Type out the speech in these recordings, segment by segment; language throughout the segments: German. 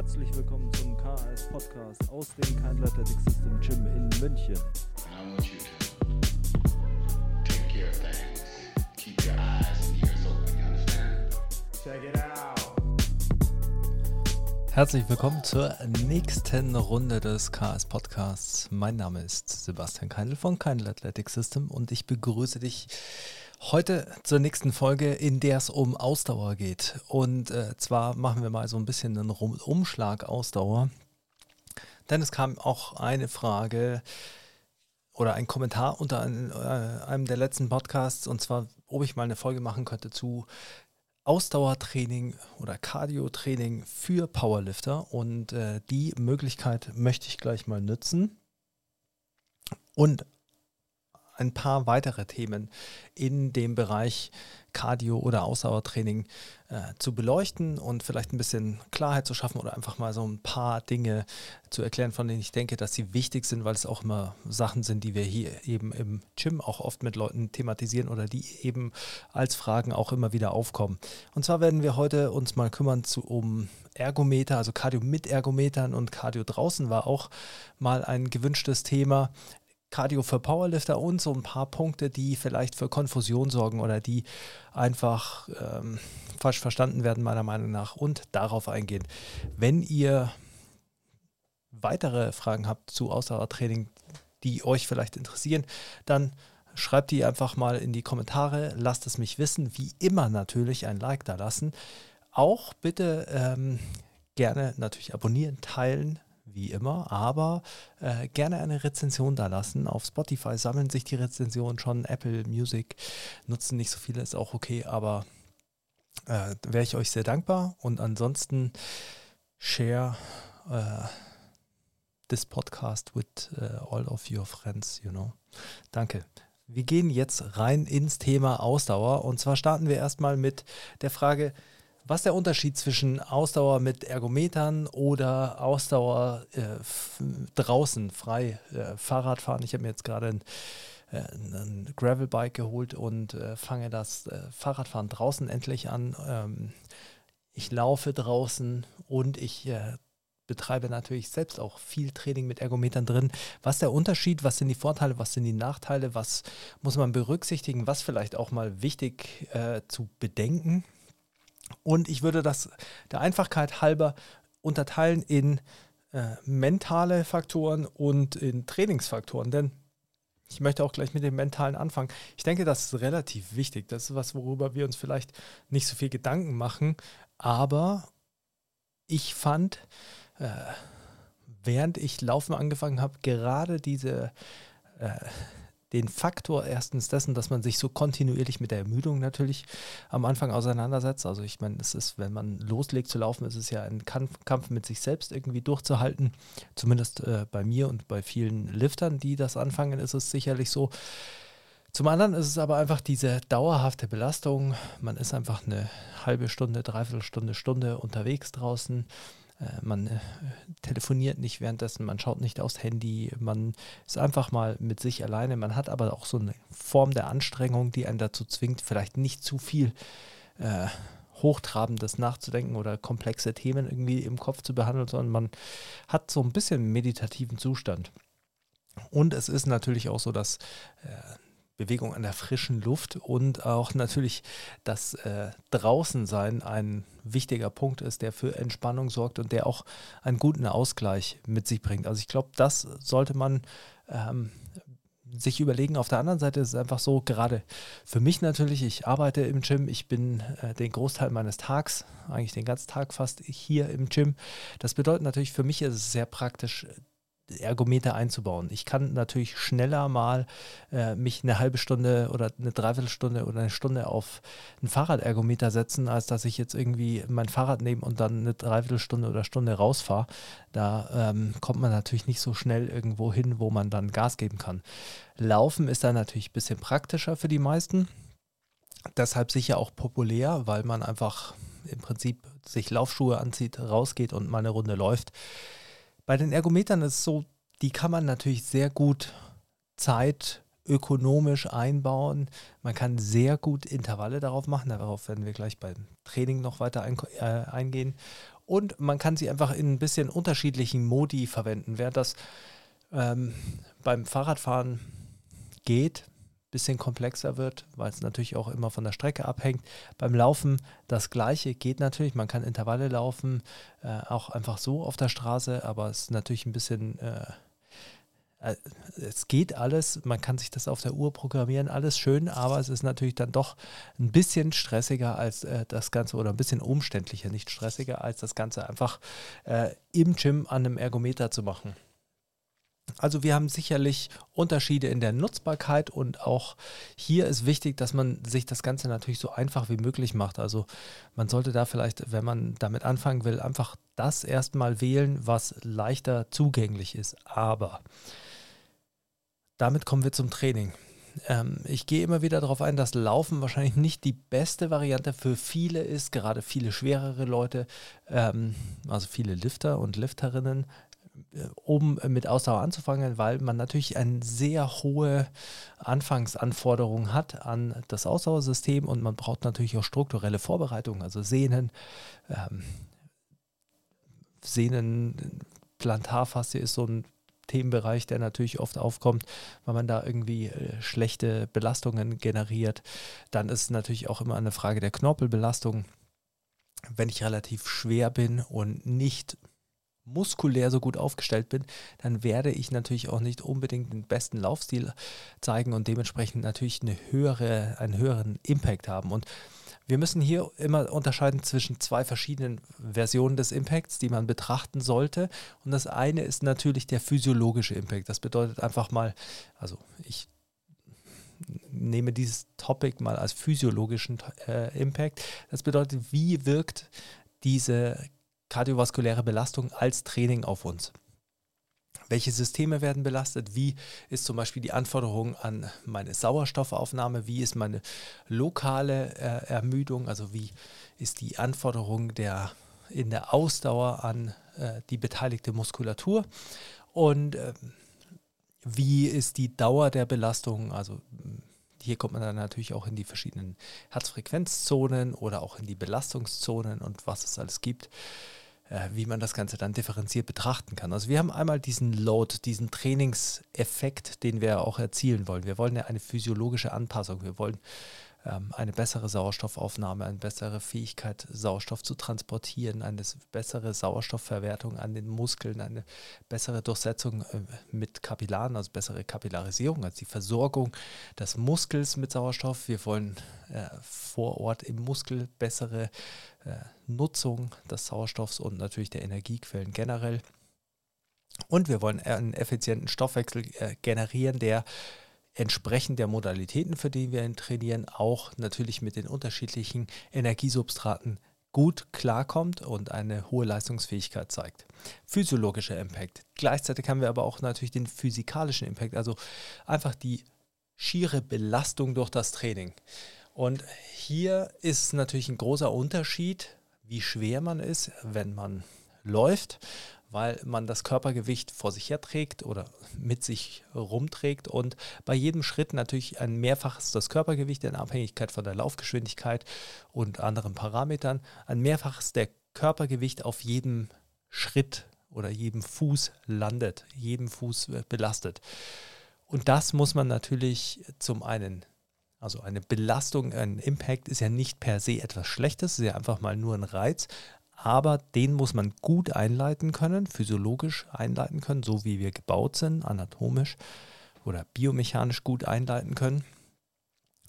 Herzlich willkommen zum KAS Podcast aus dem Kind Athletic System Gym in München. Herzlich willkommen zur nächsten Runde des KS Podcasts. Mein Name ist Sebastian Keindl von Keindl Athletic System und ich begrüße dich heute zur nächsten Folge, in der es um Ausdauer geht. Und äh, zwar machen wir mal so ein bisschen einen Umschlag Ausdauer. Denn es kam auch eine Frage oder ein Kommentar unter einem, äh, einem der letzten Podcasts und zwar, ob ich mal eine Folge machen könnte zu Ausdauertraining oder Cardio-Training für Powerlifter und äh, die Möglichkeit möchte ich gleich mal nutzen und ein paar weitere Themen in dem Bereich Cardio oder Ausdauertraining äh, zu beleuchten und vielleicht ein bisschen Klarheit zu schaffen oder einfach mal so ein paar Dinge zu erklären, von denen ich denke, dass sie wichtig sind, weil es auch immer Sachen sind, die wir hier eben im Gym auch oft mit Leuten thematisieren oder die eben als Fragen auch immer wieder aufkommen. Und zwar werden wir heute uns mal kümmern zu, um Ergometer, also Cardio mit Ergometern und Cardio draußen war auch mal ein gewünschtes Thema. Cardio für Powerlifter und so ein paar Punkte, die vielleicht für Konfusion sorgen oder die einfach ähm, falsch verstanden werden, meiner Meinung nach, und darauf eingehen. Wenn ihr weitere Fragen habt zu Ausdauertraining, die euch vielleicht interessieren, dann schreibt die einfach mal in die Kommentare, lasst es mich wissen. Wie immer natürlich ein Like da lassen. Auch bitte ähm, gerne natürlich abonnieren, teilen, wie immer, aber äh, gerne eine Rezension da lassen. Auf Spotify sammeln sich die Rezensionen schon, Apple Music nutzen nicht so viele, ist auch okay, aber äh, wäre ich euch sehr dankbar und ansonsten share uh, this podcast with uh, all of your friends, you know. Danke. Wir gehen jetzt rein ins Thema Ausdauer und zwar starten wir erstmal mit der Frage, was ist der Unterschied zwischen Ausdauer mit Ergometern oder Ausdauer äh, draußen, frei, äh, Fahrradfahren? Ich habe mir jetzt gerade ein, äh, ein Gravelbike geholt und äh, fange das äh, Fahrradfahren draußen endlich an. Ähm, ich laufe draußen und ich äh, betreibe natürlich selbst auch viel Training mit Ergometern drin. Was ist der Unterschied? Was sind die Vorteile? Was sind die Nachteile? Was muss man berücksichtigen? Was vielleicht auch mal wichtig zu bedenken? Und ich würde das der Einfachkeit halber unterteilen in äh, mentale Faktoren und in Trainingsfaktoren. Denn ich möchte auch gleich mit dem Mentalen anfangen. Ich denke, das ist relativ wichtig. Das ist was, worüber wir uns vielleicht nicht so viel Gedanken machen. Aber ich fand, äh, während ich Laufen angefangen habe, gerade diese äh, den Faktor erstens dessen, dass man sich so kontinuierlich mit der Ermüdung natürlich am Anfang auseinandersetzt. Also ich meine, es ist, wenn man loslegt zu laufen, ist es ja ein Kampf, Kampf mit sich selbst irgendwie durchzuhalten. Zumindest äh, bei mir und bei vielen Liftern, die das anfangen, ist es sicherlich so. Zum anderen ist es aber einfach diese dauerhafte Belastung. Man ist einfach eine halbe Stunde, dreiviertel Stunde, Stunde unterwegs draußen man äh, telefoniert nicht währenddessen, man schaut nicht aufs Handy, man ist einfach mal mit sich alleine. Man hat aber auch so eine Form der Anstrengung, die einen dazu zwingt, vielleicht nicht zu viel äh, Hochtrabendes nachzudenken oder komplexe Themen irgendwie im Kopf zu behandeln, sondern man hat so ein bisschen meditativen Zustand. Und es ist natürlich auch so, dass äh, Bewegung an der frischen Luft und auch natürlich das äh, Draußensein ein wichtiger Punkt ist, der für Entspannung sorgt und der auch einen guten Ausgleich mit sich bringt. Also ich glaube, das sollte man ähm, sich überlegen. Auf der anderen Seite ist es einfach so, gerade für mich natürlich, ich arbeite im Gym, ich bin äh, den Großteil meines Tags, eigentlich den ganzen Tag fast hier im Gym. Das bedeutet natürlich, für mich ist es sehr praktisch, Ergometer einzubauen. Ich kann natürlich schneller mal äh, mich eine halbe Stunde oder eine Dreiviertelstunde oder eine Stunde auf ein Fahrradergometer setzen, als dass ich jetzt irgendwie mein Fahrrad nehme und dann eine Dreiviertelstunde oder Stunde rausfahre. Da ähm, kommt man natürlich nicht so schnell irgendwo hin, wo man dann Gas geben kann. Laufen ist dann natürlich ein bisschen praktischer für die meisten. Deshalb sicher auch populär, weil man einfach im Prinzip sich Laufschuhe anzieht, rausgeht und mal eine Runde läuft. Bei den Ergometern ist es so, die kann man natürlich sehr gut zeitökonomisch einbauen. Man kann sehr gut Intervalle darauf machen. Darauf werden wir gleich beim Training noch weiter ein, äh, eingehen. und man kann sie einfach in ein bisschen unterschiedlichen Modi verwenden. Während das ähm, beim Fahrradfahren geht, bisschen komplexer wird, weil es natürlich auch immer von der Strecke abhängt. Beim Laufen das gleiche geht natürlich. Man kann Intervalle laufen, äh, auch einfach so auf der Straße, aber es ist natürlich ein bisschen, äh, äh, es geht alles. Man kann sich das auf der Uhr programmieren, alles schön, aber es ist natürlich dann doch ein bisschen stressiger als äh, das Ganze oder ein bisschen umständlicher, nicht stressiger als das Ganze einfach äh, im Gym an einem Ergometer zu machen. Also wir haben sicherlich Unterschiede in der Nutzbarkeit und auch hier ist wichtig, dass man sich das Ganze natürlich so einfach wie möglich macht. Also man sollte da vielleicht, wenn man damit anfangen will, einfach das erstmal wählen, was leichter zugänglich ist. Aber damit kommen wir zum Training. Ähm, ich gehe immer wieder darauf ein, dass Laufen wahrscheinlich nicht die beste Variante für viele ist, gerade viele schwerere Leute, ähm, also viele Lifter und Lifterinnen um mit Ausdauer anzufangen, weil man natürlich eine sehr hohe Anfangsanforderung hat an das Ausdauersystem und man braucht natürlich auch strukturelle Vorbereitungen, also Sehnen, ähm, Sehnenplantarfaszie ist so ein Themenbereich, der natürlich oft aufkommt, weil man da irgendwie äh, schlechte Belastungen generiert. Dann ist natürlich auch immer eine Frage der Knorpelbelastung. Wenn ich relativ schwer bin und nicht muskulär so gut aufgestellt bin, dann werde ich natürlich auch nicht unbedingt den besten Laufstil zeigen und dementsprechend natürlich eine höhere, einen höheren Impact haben. Und wir müssen hier immer unterscheiden zwischen zwei verschiedenen Versionen des Impacts, die man betrachten sollte. Und das eine ist natürlich der physiologische Impact. Das bedeutet einfach mal, also ich nehme dieses Topic mal als physiologischen äh, Impact. Das bedeutet, wie wirkt diese kardiovaskuläre Belastung als Training auf uns. Welche Systeme werden belastet? Wie ist zum Beispiel die Anforderung an meine Sauerstoffaufnahme? Wie ist meine lokale äh, Ermüdung? Also wie ist die Anforderung der, in der Ausdauer an äh, die beteiligte Muskulatur? Und äh, wie ist die Dauer der Belastung? Also hier kommt man dann natürlich auch in die verschiedenen Herzfrequenzzonen oder auch in die Belastungszonen und was es alles gibt. Äh, wie man das Ganze dann differenziert betrachten kann. Also wir haben einmal diesen Load, diesen Trainingseffekt, den wir auch erzielen wollen. Wir wollen ja eine physiologische Anpassung. Wir wollen eine bessere Sauerstoffaufnahme, eine bessere Fähigkeit, Sauerstoff zu transportieren, eine bessere Sauerstoffverwertung an den Muskeln, eine bessere Durchsetzung äh, mit Kapillaren, also bessere Kapillarisierung, also die Versorgung des Muskels mit Sauerstoff. Wir wollen äh, vor Ort im Muskel bessere äh, Nutzung des Sauerstoffs und natürlich der Energiequellen generell. Und wir wollen einen effizienten Stoffwechsel äh, generieren, der entsprechend der Modalitäten, für die wir ihn trainieren, auch natürlich mit den unterschiedlichen Energiesubstraten gut klarkommt und eine hohe Leistungsfähigkeit zeigt. Physiologischer Impact. Gleichzeitig haben wir aber auch natürlich den physikalischen Impact, also einfach die schiere Belastung durch das Training. Und hier ist natürlich ein großer Unterschied, wie schwer man ist, wenn man läuft weil man das Körpergewicht vor sich her trägt oder mit sich rumträgt und bei jedem Schritt natürlich ein Mehrfaches das Körpergewicht in Abhängigkeit von der Laufgeschwindigkeit und anderen Parametern, ein Mehrfaches der Körpergewicht auf jedem Schritt oder jedem Fuß landet, jedem Fuß belastet. Und das muss man natürlich zum einen also eine Belastung, ein Impact ist ja nicht per se etwas Schlechtes, es ist ja einfach mal nur ein Reiz, aber den muss man gut einleiten können, physiologisch einleiten können, so wie wir gebaut sind, anatomisch oder biomechanisch gut einleiten können.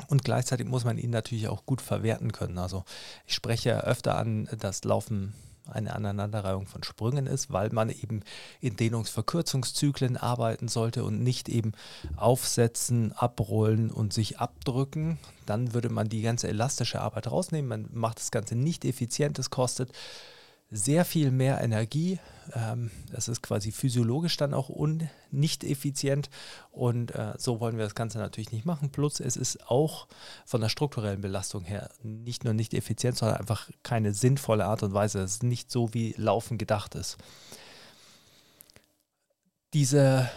Und gleichzeitig muss man ihn natürlich auch gut verwerten können. Also ich spreche öfter an das Laufen eine Aneinanderreihung von Sprüngen ist, weil man eben in Dehnungsverkürzungszyklen arbeiten sollte und nicht eben aufsetzen, abrollen und sich abdrücken. Dann würde man die ganze elastische Arbeit rausnehmen. Man macht das Ganze nicht effizient. Es kostet sehr viel mehr Energie. Ähm, das ist quasi physiologisch dann auch un nicht effizient und äh, so wollen wir das Ganze natürlich nicht machen. Plus es ist auch von der strukturellen Belastung her nicht nur nicht effizient, sondern einfach keine sinnvolle Art und Weise. Es ist nicht so, wie Laufen gedacht ist. Diese,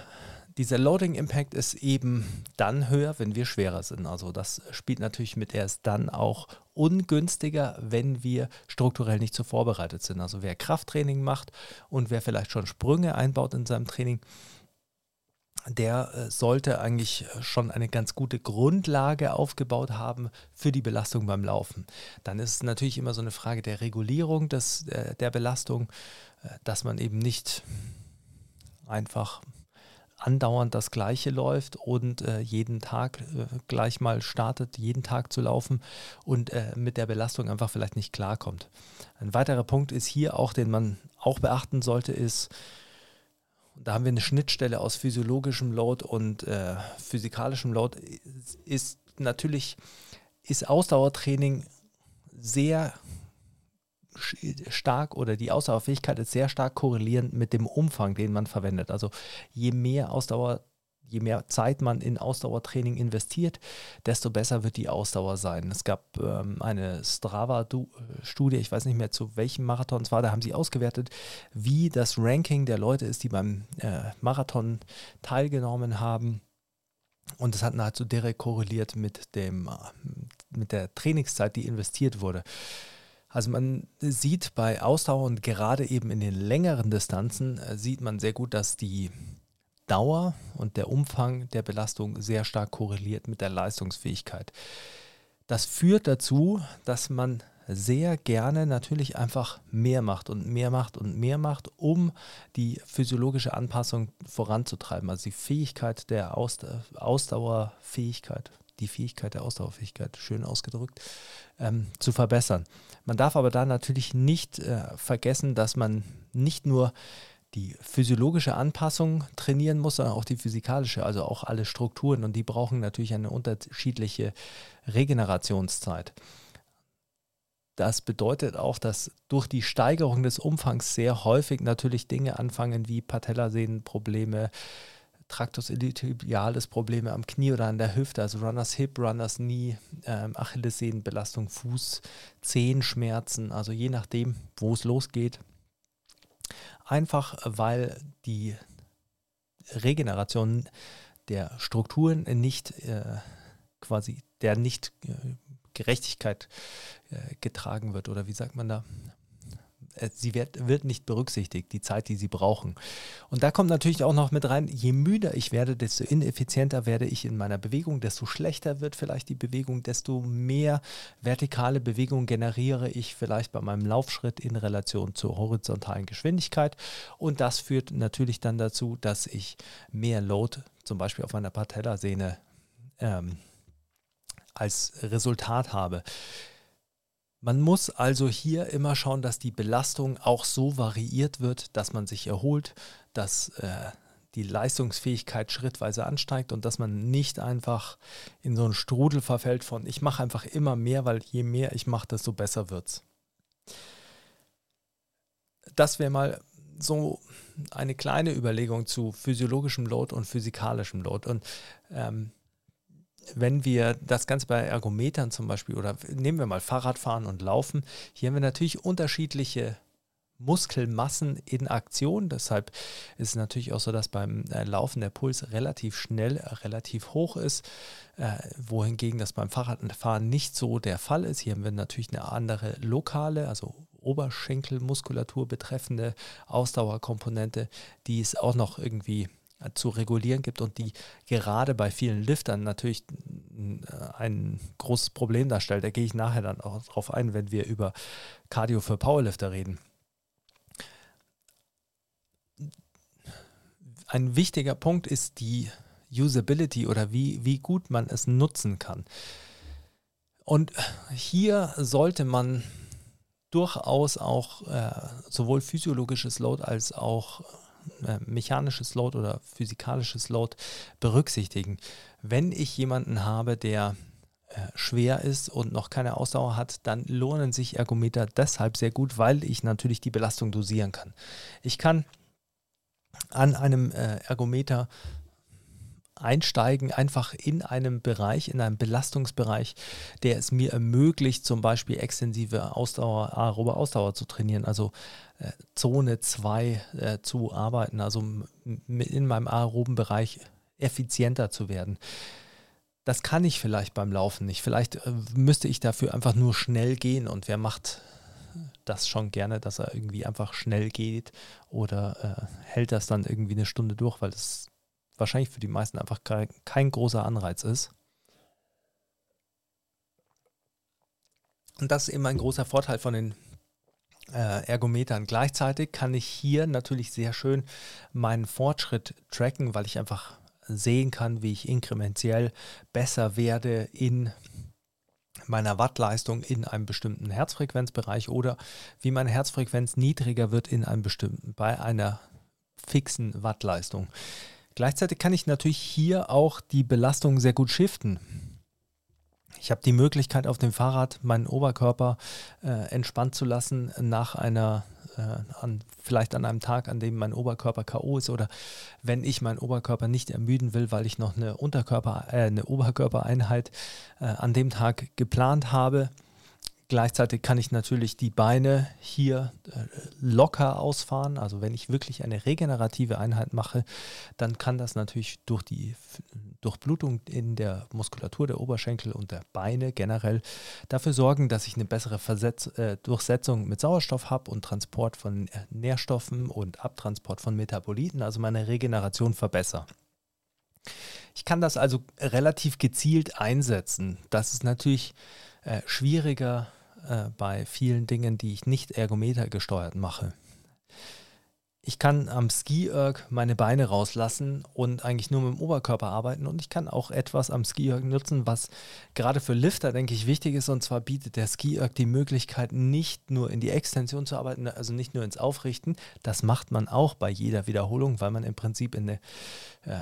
dieser Loading Impact ist eben dann höher, wenn wir schwerer sind. Also das spielt natürlich mit, er ist dann auch ungünstiger, wenn wir strukturell nicht so vorbereitet sind. Also wer Krafttraining macht und wer vielleicht schon Sprünge einbaut in seinem Training, der äh, sollte eigentlich schon eine ganz gute Grundlage aufgebaut haben für die Belastung beim Laufen. Dann ist es natürlich immer so eine Frage der Regulierung des, äh, der Belastung, äh, dass man eben nicht einfach andauernd das Gleiche läuft und äh, jeden Tag äh, gleich mal startet, jeden Tag zu laufen und äh, mit der Belastung einfach vielleicht nicht klarkommt. Ein weiterer Punkt ist hier auch, den man auch beachten sollte, ist, da haben wir eine Schnittstelle aus physiologischem Load und äh, physikalischem Load, ist natürlich, ist Ausdauertraining sehr stark oder die Ausdauerfähigkeit ist sehr stark korrelierend mit dem Umfang, den man verwendet. Also je mehr Ausdauer, je mehr Zeit man in Ausdauertraining investiert, desto besser wird die Ausdauer sein. Es gab ähm, eine Strava-Studie, ich weiß nicht mehr zu welchem Marathon es war, da haben sie ausgewertet, wie das Ranking der Leute ist, die beim äh, Marathon teilgenommen haben. Und das hat nahezu direkt korreliert mit, dem, äh, mit der Trainingszeit, die investiert wurde. Also man sieht bei Ausdauer und gerade eben in den längeren Distanzen äh, sieht man sehr gut, dass die Dauer und der Umfang der Belastung sehr stark korreliert mit der Leistungsfähigkeit. Das führt dazu, dass man sehr gerne natürlich einfach mehr macht und mehr macht und mehr macht, um die physiologische Anpassung voranzutreiben. Also die Fähigkeit der Ausdauerfähigkeit, die Fähigkeit der Ausdauerfähigkeit, schön ausgedrückt, ähm, zu verbessern. Man darf aber da natürlich nicht äh, vergessen, dass man nicht nur die physiologische Anpassung trainieren muss, sondern auch die physikalische, also auch alle Strukturen und die brauchen natürlich eine unterschiedliche Regenerationszeit. Das bedeutet auch, dass durch die Steigerung des Umfangs sehr häufig natürlich Dinge anfangen wie Patellasehnenprobleme, Tractus iliotibialis Probleme am Knie oder an der Hüfte, also Runners Hip, Runners Knee, ähm, Achillessehnenbelastung, Fuß, Zehenschmerzen, also je nachdem, wo es losgeht. Einfach weil die Regeneration der Strukturen nicht äh, quasi der nicht äh, äh, getragen wird oder wie sagt man da? Äh, sie wird, wird nicht berücksichtigt, die Zeit, die sie brauchen. Und da kommt natürlich auch noch mit rein, je müder ich werde, desto ineffizienter werde ich in meiner Bewegung, desto schlechter wird vielleicht die Bewegung, desto mehr vertikale Bewegung generiere ich vielleicht bei meinem Laufschritt in Relation zur horizontalen Geschwindigkeit. Und das führt natürlich dann dazu, dass ich mehr Load zum Beispiel auf meiner Patellasehne ähm, als Resultat habe. Man muss also hier immer schauen, dass die Belastung auch so variiert wird, dass man sich erholt, dass äh, die Leistungsfähigkeit schrittweise ansteigt und dass man nicht einfach in so einen Strudel verfällt von ich mache einfach immer mehr, weil je mehr ich mache, desto besser wird's. Das wäre mal so eine kleine Überlegung zu physiologischem Load und physikalischem Load. Und ähm, wenn wir das Ganze bei Ergometern zum Beispiel oder nehmen wir mal Fahrradfahren und Laufen, hier haben wir natürlich unterschiedliche Muskelmassen in Aktion. Deshalb ist es natürlich auch so, dass beim äh, Laufen der Puls relativ schnell, äh, relativ hoch ist, äh, wohingegen das beim Fahrradfahren nicht so der Fall ist. Hier haben wir natürlich eine andere lokale, also Oberschenkelmuskulatur betreffende Ausdauerkomponente, die es auch noch irgendwie zu regulieren gibt und die gerade bei vielen Liftern natürlich ein großes Problem darstellt. Da gehe ich nachher dann auch drauf ein, wenn wir über Cardio für Powerlifter reden. Ein wichtiger Punkt ist die Usability oder wie, wie gut man es nutzen kann. Und hier sollte man durchaus auch äh, sowohl physiologisches Load als auch äh, mechanisches Load oder physikalisches Load berücksichtigen. Wenn ich jemanden habe, der äh, schwer ist und noch keine Ausdauer hat, dann lohnen sich Ergometer deshalb sehr gut, weil ich natürlich die Belastung dosieren kann. Ich kann an einem äh, Ergometer einsteigen, einfach in einem Bereich, in einem Belastungsbereich, der es mir ermöglicht, zum Beispiel extensive Ausdauer, aerobe Ausdauer zu trainieren. Also Zone 2 äh, zu arbeiten, also in meinem aeroben Bereich effizienter zu werden. Das kann ich vielleicht beim Laufen nicht. Vielleicht äh, müsste ich dafür einfach nur schnell gehen und wer macht das schon gerne, dass er irgendwie einfach schnell geht oder äh, hält das dann irgendwie eine Stunde durch, weil das wahrscheinlich für die meisten einfach kein, kein großer Anreiz ist. Und das ist eben ein großer Vorteil von den äh, Ergometern. Gleichzeitig kann ich hier natürlich sehr schön meinen Fortschritt tracken, weil ich einfach sehen kann, wie ich inkrementell besser werde in meiner Wattleistung in einem bestimmten Herzfrequenzbereich oder wie meine Herzfrequenz niedriger wird in einem bestimmten bei einer fixen Wattleistung. Gleichzeitig kann ich natürlich hier auch die Belastung sehr gut shiften. Ich habe die Möglichkeit, auf dem Fahrrad meinen Oberkörper äh, entspannt zu lassen nach einer, äh, an, vielleicht an einem Tag, an dem mein Oberkörper K.O. ist oder wenn ich meinen Oberkörper nicht ermüden will, weil ich noch eine Unterkörper, äh, eine Oberkörpereinheit äh, an dem Tag geplant habe, Gleichzeitig kann ich natürlich die Beine hier äh, locker ausfahren. Also wenn ich wirklich eine regenerative Einheit mache, dann kann das natürlich durch die Durchblutung in der Muskulatur der Oberschenkel und der Beine generell dafür sorgen, dass ich eine bessere Versetz äh, Durchsetzung mit Sauerstoff habe und Transport von äh, Nährstoffen und Abtransport von Metaboliten, also meine Regeneration verbessere. Ich kann das also relativ gezielt einsetzen. Das ist natürlich äh, schwieriger äh, bei vielen Dingen, die ich nicht ergometergesteuert mache. Ich kann am Ski-Erg meine Beine rauslassen und eigentlich nur mit dem Oberkörper arbeiten und ich kann auch etwas am Ski-Erg nutzen, was gerade für Lifter, denke ich, wichtig ist und zwar bietet der Ski-Erg die Möglichkeit, nicht nur in die Extension zu arbeiten, also nicht nur ins Aufrichten, das macht man auch bei jeder Wiederholung, weil man im Prinzip in eine äh,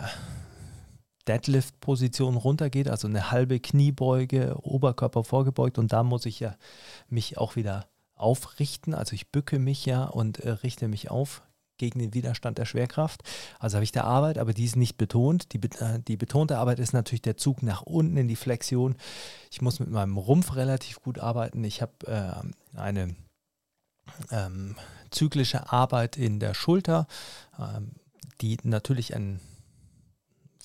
Deadlift-Position runtergeht, also eine halbe Kniebeuge, Oberkörper vorgebeugt und da muss ich ja mich auch wieder aufrichten. Also ich bücke mich ja und äh, richte mich auf gegen den Widerstand der Schwerkraft. Also habe ich da Arbeit, aber die ist nicht betont. Die, äh, die betonte Arbeit ist natürlich der Zug nach unten in die Flexion. Ich muss mit meinem Rumpf relativ gut arbeiten. Ich habe äh, eine ähm, zyklische Arbeit in der Schulter, ähm, die natürlich ein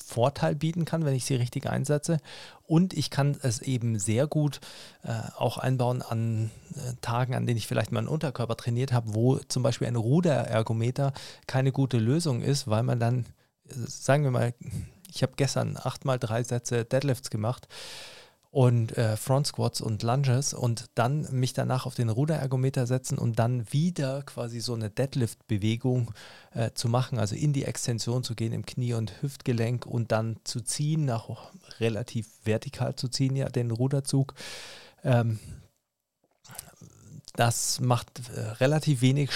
Vorteil bieten kann, wenn ich sie richtig einsetze. Und ich kann es eben sehr gut äh, auch einbauen an äh, Tagen, an denen ich vielleicht meinen Unterkörper trainiert habe, wo zum Beispiel ein Ruderergometer keine gute Lösung ist, weil man dann, äh, sagen wir mal, ich habe gestern achtmal drei Sätze Deadlifts gemacht und äh, Front Squats und Lunges und dann mich danach auf den Ruderergometer setzen und dann wieder quasi so eine Deadlift-Bewegung äh, zu machen, also in die Extension zu gehen im Knie- und Hüftgelenk und dann zu ziehen, nach relativ vertikal zu ziehen, ja, den Ruderzug. Ähm, das macht äh, relativ wenig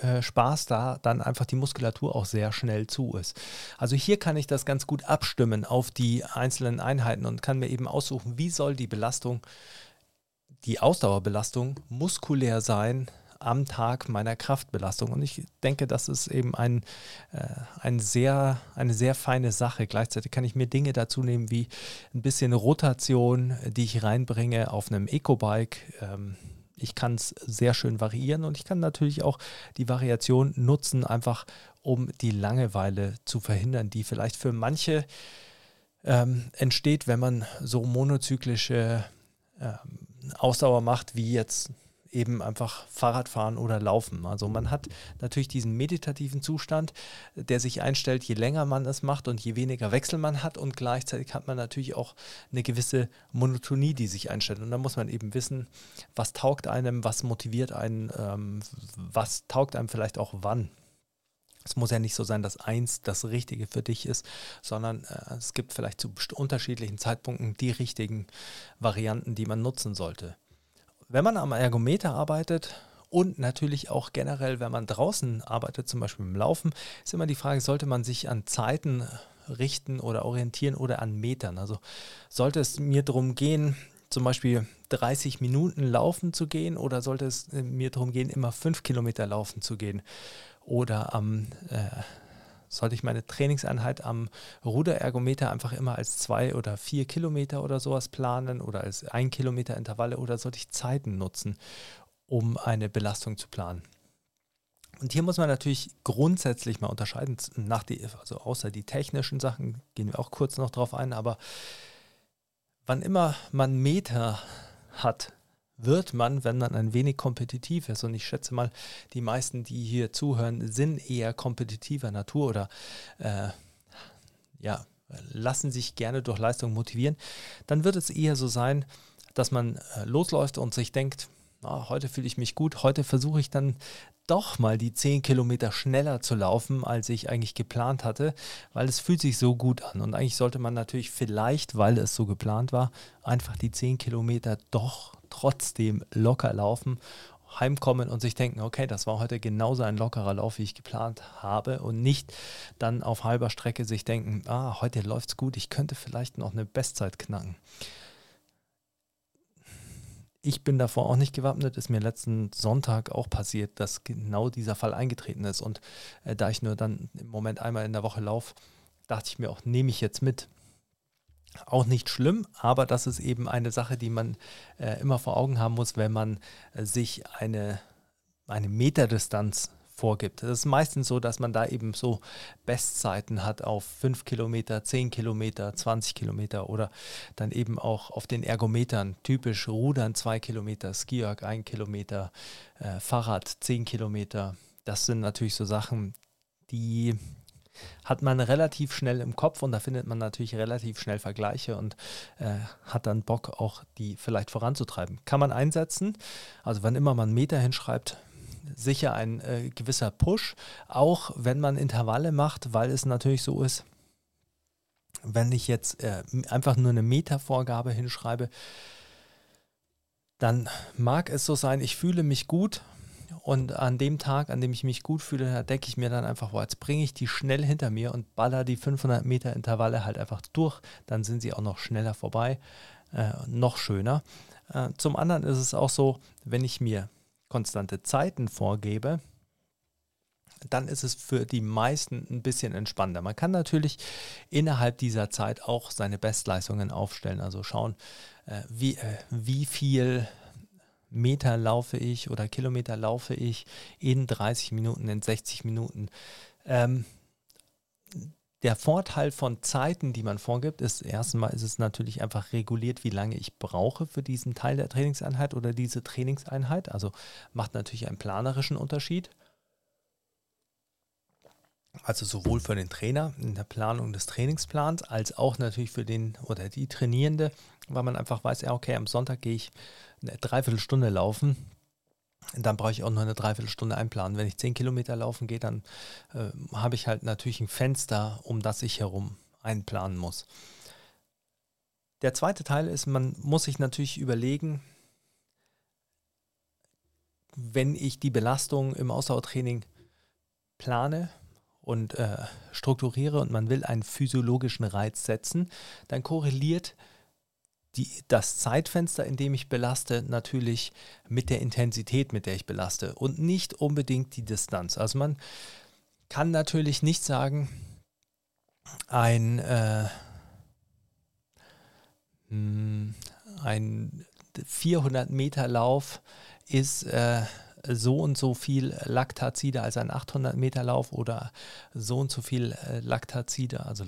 äh, Spaß, da dann einfach die Muskulatur auch sehr schnell zu ist. Also hier kann ich das ganz gut abstimmen auf die einzelnen Einheiten und kann mir eben aussuchen, wie soll die Belastung, die Ausdauerbelastung muskulär sein am Tag meiner Kraftbelastung. Und ich denke, das ist eben ein, äh, ein sehr, eine sehr feine Sache. Gleichzeitig kann ich mir Dinge dazu nehmen wie ein bisschen Rotation, die ich reinbringe auf einem Eco-Bike. Ähm, ich kann es sehr schön variieren und ich kann natürlich auch die Variation nutzen, einfach um die Langeweile zu verhindern, die vielleicht für manche ähm, entsteht, wenn man so monozyklische ähm, Ausdauer macht, wie jetzt eben einfach Fahrradfahren oder Laufen. Also man hat natürlich diesen meditativen Zustand, der sich einstellt, je länger man es macht und je weniger Wechsel man hat und gleichzeitig hat man natürlich auch eine gewisse Monotonie, die sich einstellt. Und da muss man eben wissen, was taugt einem, was motiviert einen, ähm, was taugt einem vielleicht auch wann. Es muss ja nicht so sein, dass eins das Richtige für dich ist, sondern äh, es gibt vielleicht zu unterschiedlichen Zeitpunkten die richtigen Varianten, die man nutzen sollte wenn man am Ergometer arbeitet und natürlich auch generell, wenn man draußen arbeitet, zum Beispiel im Laufen, ist immer die Frage, sollte man sich an Zeiten richten oder orientieren oder an Metern? Also sollte es mir darum gehen, zum Beispiel 30 Minuten laufen zu gehen oder sollte es mir darum gehen, immer 5 Kilometer laufen zu gehen? Oder am äh, sollte ich meine Trainingseinheit am Ruderergometer einfach immer als zwei oder vier Kilometer oder sowas planen oder als ein Kilometer Intervalle oder sollte ich Zeiten nutzen, um eine Belastung zu planen? Und hier muss man natürlich grundsätzlich mal unterscheiden, nach die, also außer die technischen Sachen, gehen wir auch kurz noch drauf ein, aber wann immer man Meter hat, wird man, wenn man ein wenig kompetitiv ist, und ich schätze mal, die meisten, die hier zuhören, sind eher kompetitiver Natur oder äh, ja, lassen sich gerne durch Leistung motivieren, dann wird es eher so sein, dass man äh, losläuft und sich denkt, na, heute fühle ich mich gut, heute versuche ich dann doch mal die 10 Kilometer schneller zu laufen, als ich eigentlich geplant hatte, weil es fühlt sich so gut an. Und eigentlich sollte man natürlich vielleicht, weil es so geplant war, einfach die 10 Kilometer doch trotzdem locker laufen, heimkommen und sich denken, okay, das war heute genauso ein lockerer Lauf, wie ich geplant habe und nicht dann auf halber Strecke sich denken, ah, heute läuft es gut, ich könnte vielleicht noch eine Bestzeit knacken. Ich bin davor auch nicht gewappnet, ist mir letzten Sonntag auch passiert, dass genau dieser Fall eingetreten ist. Und äh, da ich nur dann im Moment einmal in der Woche laufe, dachte ich mir auch, nehme ich jetzt mit. Auch nicht schlimm, aber das ist eben eine Sache, die man äh, immer vor Augen haben muss, wenn man äh, sich eine, eine Meterdistanz vorgibt. Es ist meistens so, dass man da eben so Bestzeiten hat auf 5 Kilometer, 10 Kilometer, 20 Kilometer oder dann eben auch auf den Ergometern. Typisch Rudern 2 Kilometer, Skiorg 1 Kilometer, äh, Fahrrad 10 Kilometer. Das sind natürlich so Sachen, die hat man relativ schnell im Kopf und da findet man natürlich relativ schnell Vergleiche und äh, hat dann Bock, auch die vielleicht voranzutreiben. Kann man einsetzen, also wann immer man Meter hinschreibt, sicher ein äh, gewisser Push, auch wenn man Intervalle macht, weil es natürlich so ist, wenn ich jetzt äh, einfach nur eine Metervorgabe hinschreibe, dann mag es so sein, ich fühle mich gut und an dem Tag, an dem ich mich gut fühle, da denke ich mir dann einfach, boah, jetzt bringe ich die schnell hinter mir und baller die 500 Meter Intervalle halt einfach durch. Dann sind sie auch noch schneller vorbei, äh, noch schöner. Äh, zum anderen ist es auch so, wenn ich mir konstante Zeiten vorgebe, dann ist es für die meisten ein bisschen entspannter. Man kann natürlich innerhalb dieser Zeit auch seine Bestleistungen aufstellen, also schauen, äh, wie, äh, wie viel Meter laufe ich oder Kilometer laufe ich in 30 Minuten, in 60 Minuten. Ähm, der Vorteil von Zeiten, die man vorgibt, ist erstmal ist es natürlich einfach reguliert, wie lange ich brauche für diesen Teil der Trainingseinheit oder diese Trainingseinheit. Also macht natürlich einen planerischen Unterschied. Also sowohl für den Trainer in der Planung des Trainingsplans als auch natürlich für den oder die Trainierende, weil man einfach weiß, ja, okay, am Sonntag gehe ich eine Dreiviertelstunde laufen dann brauche ich auch nur eine Dreiviertelstunde einplanen. Wenn ich zehn Kilometer laufen gehe, dann äh, habe ich halt natürlich ein Fenster, um das ich herum einplanen muss. Der zweite Teil ist, man muss sich natürlich überlegen, wenn ich die Belastung im Ausdauertraining plane und äh, strukturiere und man will einen physiologischen Reiz setzen, dann korreliert die, das Zeitfenster, in dem ich belaste, natürlich mit der Intensität, mit der ich belaste und nicht unbedingt die Distanz. Also man kann natürlich nicht sagen, ein, äh, hm, ein 400 Meter Lauf ist äh, so und so viel Laktazide als ein 800 Meter Lauf oder so und so viel äh, Laktazide, also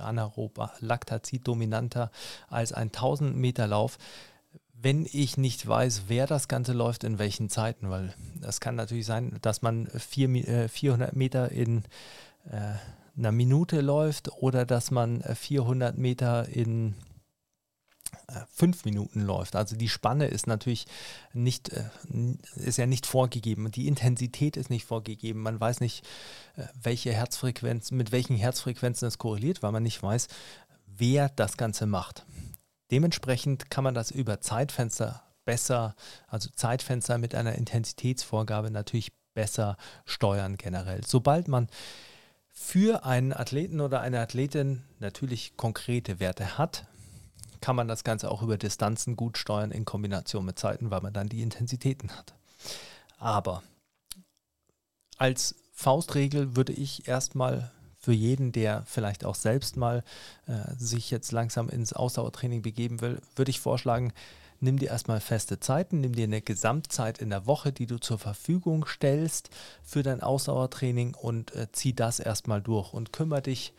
anaerob Laktazid dominanter als ein 1000 Meter Lauf, wenn ich nicht weiß, wer das Ganze läuft, in welchen Zeiten, weil das kann natürlich sein, dass man vier, 400 äh, Meter in äh, einer Minute läuft oder dass man 400 Meter in fünf Minuten läuft. Also die Spanne ist natürlich nicht, äh, ist ja nicht vorgegeben. Die Intensität ist nicht vorgegeben. Man weiß nicht, äh, welche Herzfrequenz, mit welchen Herzfrequenzen es korreliert, weil man nicht weiß, wer das Ganze macht. Dementsprechend kann man das über Zeitfenster besser, also Zeitfenster mit einer Intensitätsvorgabe natürlich besser steuern generell. Sobald man für einen Athleten oder eine Athletin natürlich konkrete Werte hat, kann man das Ganze auch über Distanzen gut steuern in Kombination mit Zeiten, weil man dann die Intensitäten hat. Aber als Faustregel würde ich erstmal für jeden, der vielleicht auch selbst mal äh, sich jetzt langsam ins Ausdauertraining begeben will, würde ich vorschlagen, nimm dir erstmal feste Zeiten, nimm dir eine Gesamtzeit in der Woche, die du zur Verfügung stellst für dein Ausdauertraining und äh, zieh das erstmal durch und kümmere dich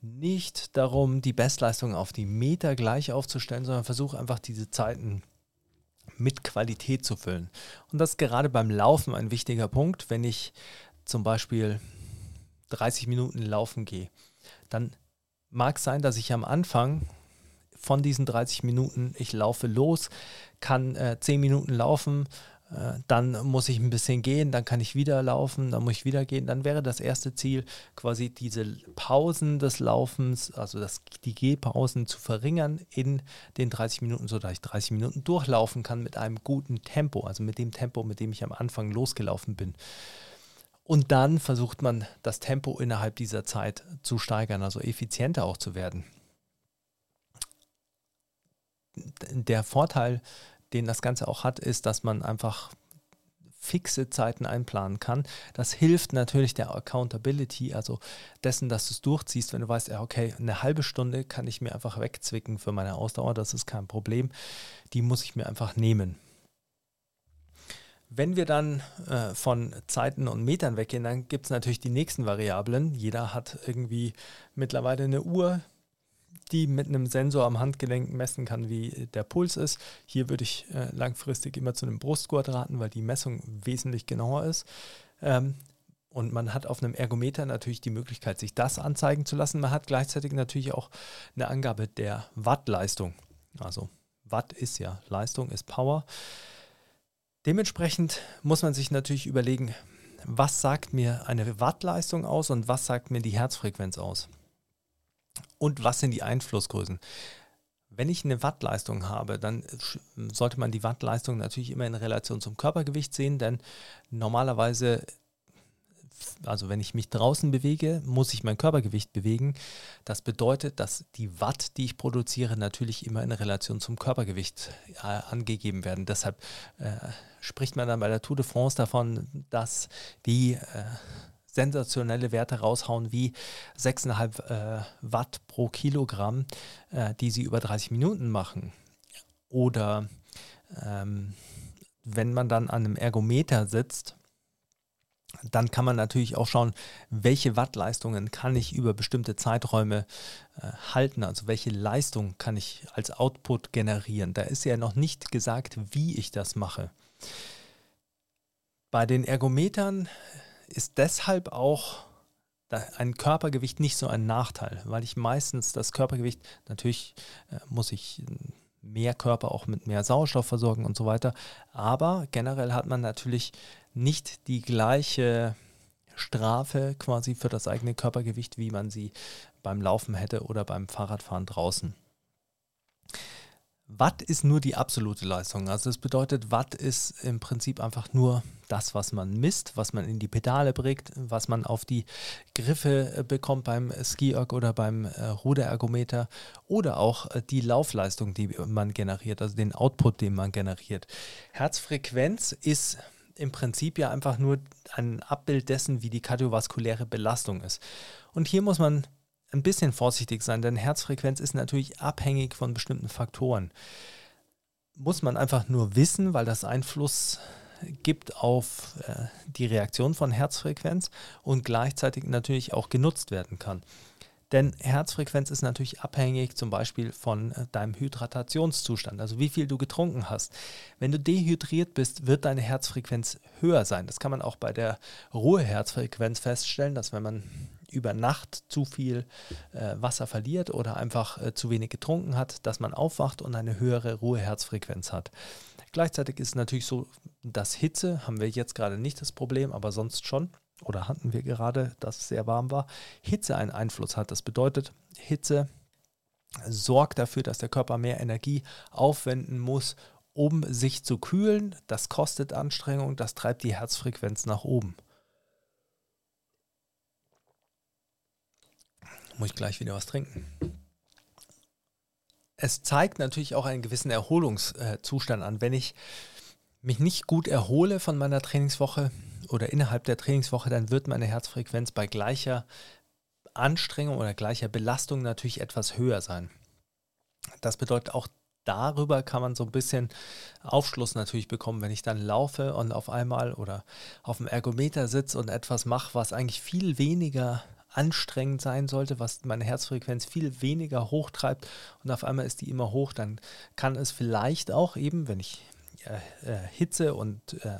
nicht darum, die Bestleistung auf die Meter gleich aufzustellen, sondern versuch einfach diese Zeiten mit Qualität zu füllen. Und das ist gerade beim Laufen ein wichtiger Punkt. Wenn ich zum Beispiel 30 Minuten laufen gehe, dann mag sein, dass ich am Anfang von diesen 30 Minuten, ich laufe los, kann äh, 10 Minuten laufen, dann muss ich ein bisschen gehen, dann kann ich wieder laufen, dann muss ich wieder gehen. Dann wäre das erste Ziel, quasi diese Pausen des Laufens, also das, die Gehpausen zu verringern in den 30 Minuten, sodass ich 30 Minuten durchlaufen kann mit einem guten Tempo, also mit dem Tempo, mit dem ich am Anfang losgelaufen bin. Und dann versucht man das Tempo innerhalb dieser Zeit zu steigern, also effizienter auch zu werden. Der Vorteil, den das Ganze auch hat, ist, dass man einfach fixe Zeiten einplanen kann. Das hilft natürlich der Accountability, also dessen, dass du es durchziehst, wenn du weißt, ja, okay, eine halbe Stunde kann ich mir einfach wegzwicken für meine Ausdauer, das ist kein Problem. Die muss ich mir einfach nehmen. Wenn wir dann äh, von Zeiten und Metern weggehen, dann gibt es natürlich die nächsten Variablen. Jeder hat irgendwie mittlerweile eine Uhr, die mit einem Sensor am Handgelenk messen kann, wie der Puls ist. Hier würde ich äh, langfristig immer zu einem Brustgurt raten, weil die Messung wesentlich genauer ist. Ähm, und man hat auf einem Ergometer natürlich die Möglichkeit, sich das anzeigen zu lassen. Man hat gleichzeitig natürlich auch eine Angabe der Wattleistung. Also Watt ist ja Leistung, ist Power. Dementsprechend muss man sich natürlich überlegen, was sagt mir eine Wattleistung aus und was sagt mir die Herzfrequenz aus? Und was sind die Einflussgrößen? Wenn ich eine Wattleistung habe, dann sollte man die Wattleistung natürlich immer in Relation zum Körpergewicht sehen, denn normalerweise also wenn ich mich draußen bewege, muss ich mein Körpergewicht bewegen. Das bedeutet, dass die Watt, die ich produziere, natürlich immer in Relation zum Körpergewicht äh, angegeben werden. Deshalb äh, spricht man dann bei der Tour de France davon, dass die äh, sensationelle Werte raushauen wie 6,5 äh, Watt pro Kilogramm, äh, die sie über 30 Minuten machen. Oder ähm, wenn man dann an einem Ergometer sitzt, dann kann man natürlich auch schauen, welche Wattleistungen kann ich über bestimmte Zeiträume äh, halten, also welche Leistung kann ich als Output generieren. Da ist ja noch nicht gesagt, wie ich das mache. Bei den Ergometern ist deshalb auch ein Körpergewicht nicht so ein Nachteil, weil ich meistens das Körpergewicht, natürlich äh, muss ich mehr Körper auch mit mehr Sauerstoff versorgen und so weiter, aber generell hat man natürlich nicht die gleiche Strafe quasi für das eigene Körpergewicht, wie man sie beim Laufen hätte oder beim Fahrradfahren draußen. Watt ist nur die absolute Leistung. Also das bedeutet, Watt ist im Prinzip einfach nur das, was man misst, was man in die Pedale bringt, was man auf die Griffe äh, bekommt beim Ski-Erg oder beim äh, Ruderergometer oder auch äh, die Laufleistung, die man generiert, also den Output, den man generiert. Herzfrequenz ist im Prinzip ja einfach nur ein Abbild dessen, wie die kardiovaskuläre Belastung ist. Und hier muss man ein bisschen vorsichtig sein, denn Herzfrequenz ist natürlich abhängig von bestimmten Faktoren. Muss man einfach nur wissen, weil das Einfluss gibt auf äh, die Reaktion von Herzfrequenz und gleichzeitig natürlich auch genutzt werden kann. Denn Herzfrequenz ist natürlich abhängig zum Beispiel von äh, deinem Hydratationszustand, also wie viel du getrunken hast. Wenn du dehydriert bist, wird deine Herzfrequenz höher sein. Das kann man auch bei der Ruheherzfrequenz feststellen, dass wenn man über Nacht zu viel äh, Wasser verliert oder einfach äh, zu wenig getrunken hat, dass man aufwacht und eine höhere Ruheherzfrequenz hat. Gleichzeitig ist es natürlich so, dass Hitze, haben wir jetzt gerade nicht das Problem, aber sonst schon oder hatten wir gerade, dass es sehr warm war, Hitze einen Einfluss hat. Das bedeutet, Hitze sorgt dafür, dass der Körper mehr Energie aufwenden muss, um sich zu kühlen. Das kostet Anstrengung, das treibt die Herzfrequenz nach oben. Muss ich gleich wieder was trinken. Es zeigt natürlich auch einen gewissen Erholungszustand an. Wenn ich mich nicht gut erhole von meiner Trainingswoche, oder innerhalb der Trainingswoche, dann wird meine Herzfrequenz bei gleicher Anstrengung oder gleicher Belastung natürlich etwas höher sein. Das bedeutet auch darüber kann man so ein bisschen Aufschluss natürlich bekommen, wenn ich dann laufe und auf einmal oder auf dem Ergometer sitze und etwas mache, was eigentlich viel weniger anstrengend sein sollte, was meine Herzfrequenz viel weniger hochtreibt und auf einmal ist die immer hoch, dann kann es vielleicht auch eben, wenn ich äh, äh, Hitze und äh,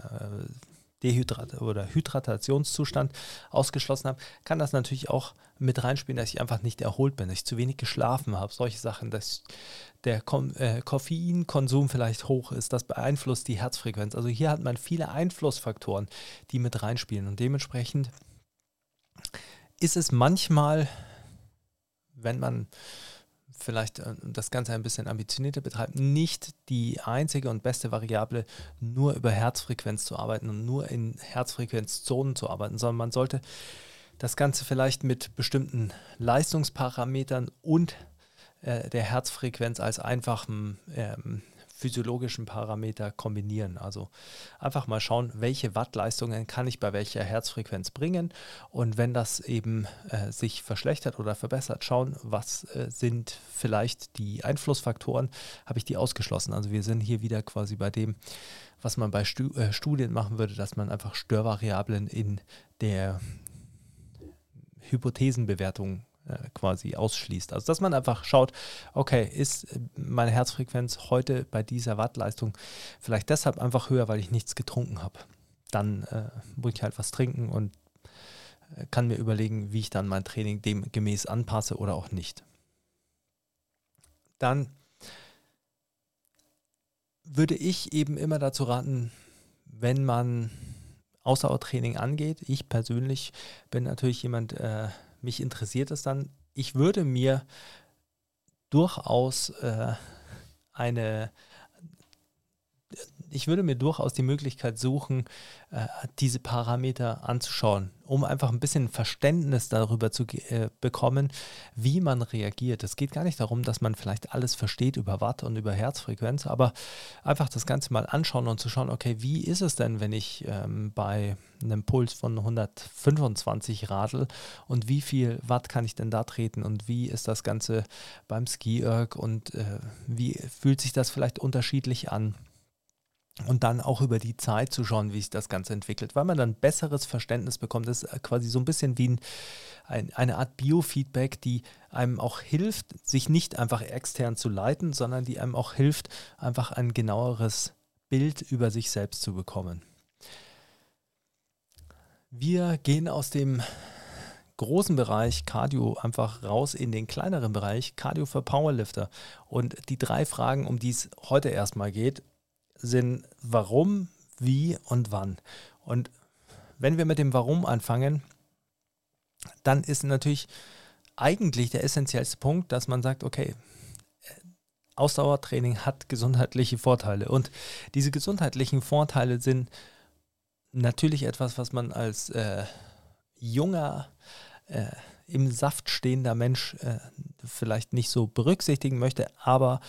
Dehydrat oder Hydratationszustand ausgeschlossen habe, kann das natürlich auch mit reinspielen, dass ich einfach nicht erholt bin, dass ich zu wenig geschlafen habe. Solche Sachen, dass der Ko äh, Koffeinkonsum vielleicht hoch ist, das beeinflusst die Herzfrequenz. Also hier hat man viele Einflussfaktoren, die mit reinspielen. Und dementsprechend ist es manchmal, wenn man vielleicht äh, das Ganze ein bisschen ambitionierter betreibt, nicht die einzige und beste Variable, nur über Herzfrequenz zu arbeiten und nur in Herzfrequenzzonen zu arbeiten, sondern man sollte das Ganze vielleicht mit bestimmten Leistungsparametern und äh, der Herzfrequenz als einfachen ähm, physiologischen Parameter kombinieren. Also einfach mal schauen, welche Wattleistungen kann ich bei welcher Herzfrequenz bringen und wenn das eben äh, sich verschlechtert oder verbessert, schauen, was äh, sind vielleicht die Einflussfaktoren, habe ich die ausgeschlossen. Also wir sind hier wieder quasi bei dem, was man bei Stu äh, Studien machen würde, dass man einfach Störvariablen in der Hypothesenbewertung quasi ausschließt. Also dass man einfach schaut, okay, ist äh, meine Herzfrequenz heute bei dieser Wattleistung vielleicht deshalb einfach höher, weil ich nichts getrunken habe. Dann äh, muss ich halt was trinken und äh, kann mir überlegen, wie ich dann mein Training demgemäß anpasse oder auch nicht. Dann würde ich eben immer dazu raten, wenn man Ausdauertraining angeht. Ich persönlich bin natürlich jemand, äh, mich interessiert es dann. Ich würde mir durchaus äh, eine, ich würde mir durchaus die Möglichkeit suchen, äh, diese Parameter anzuschauen um einfach ein bisschen Verständnis darüber zu äh, bekommen, wie man reagiert. Es geht gar nicht darum, dass man vielleicht alles versteht über Watt und über Herzfrequenz, aber einfach das Ganze mal anschauen und zu schauen, okay, wie ist es denn, wenn ich ähm, bei einem Puls von 125 radel und wie viel Watt kann ich denn da treten und wie ist das Ganze beim Ski-Erg und äh, wie fühlt sich das vielleicht unterschiedlich an? Und dann auch über die Zeit zu schauen, wie sich das Ganze entwickelt, weil man dann besseres Verständnis bekommt. Das ist quasi so ein bisschen wie ein, ein, eine Art Biofeedback, die einem auch hilft, sich nicht einfach extern zu leiten, sondern die einem auch hilft, einfach ein genaueres Bild über sich selbst zu bekommen. Wir gehen aus dem großen Bereich Cardio einfach raus in den kleineren Bereich Cardio für Powerlifter. Und die drei Fragen, um die es heute erstmal geht, sind warum, wie und wann. Und wenn wir mit dem Warum anfangen, dann ist natürlich eigentlich der essentiellste Punkt, dass man sagt, okay, Ausdauertraining hat gesundheitliche Vorteile. Und diese gesundheitlichen Vorteile sind natürlich etwas, was man als äh, junger, äh, im Saft stehender Mensch äh, vielleicht nicht so berücksichtigen möchte, aber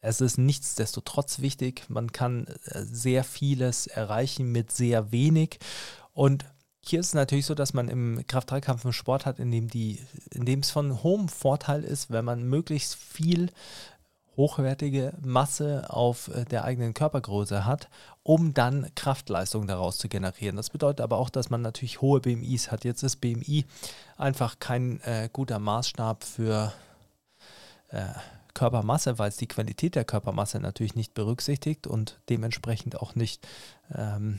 es ist nichtsdestotrotz wichtig. Man kann äh, sehr vieles erreichen mit sehr wenig. Und hier ist es natürlich so, dass man im Kraft-3-Kampf einen Sport hat, in dem, die, in dem es von hohem Vorteil ist, wenn man möglichst viel hochwertige Masse auf äh, der eigenen Körpergröße hat, um dann Kraftleistung daraus zu generieren. Das bedeutet aber auch, dass man natürlich hohe BMIs hat. Jetzt ist BMI einfach kein äh, guter Maßstab für äh, Körpermasse, weil es die Qualität der Körpermasse natürlich nicht berücksichtigt und dementsprechend auch nicht, ähm,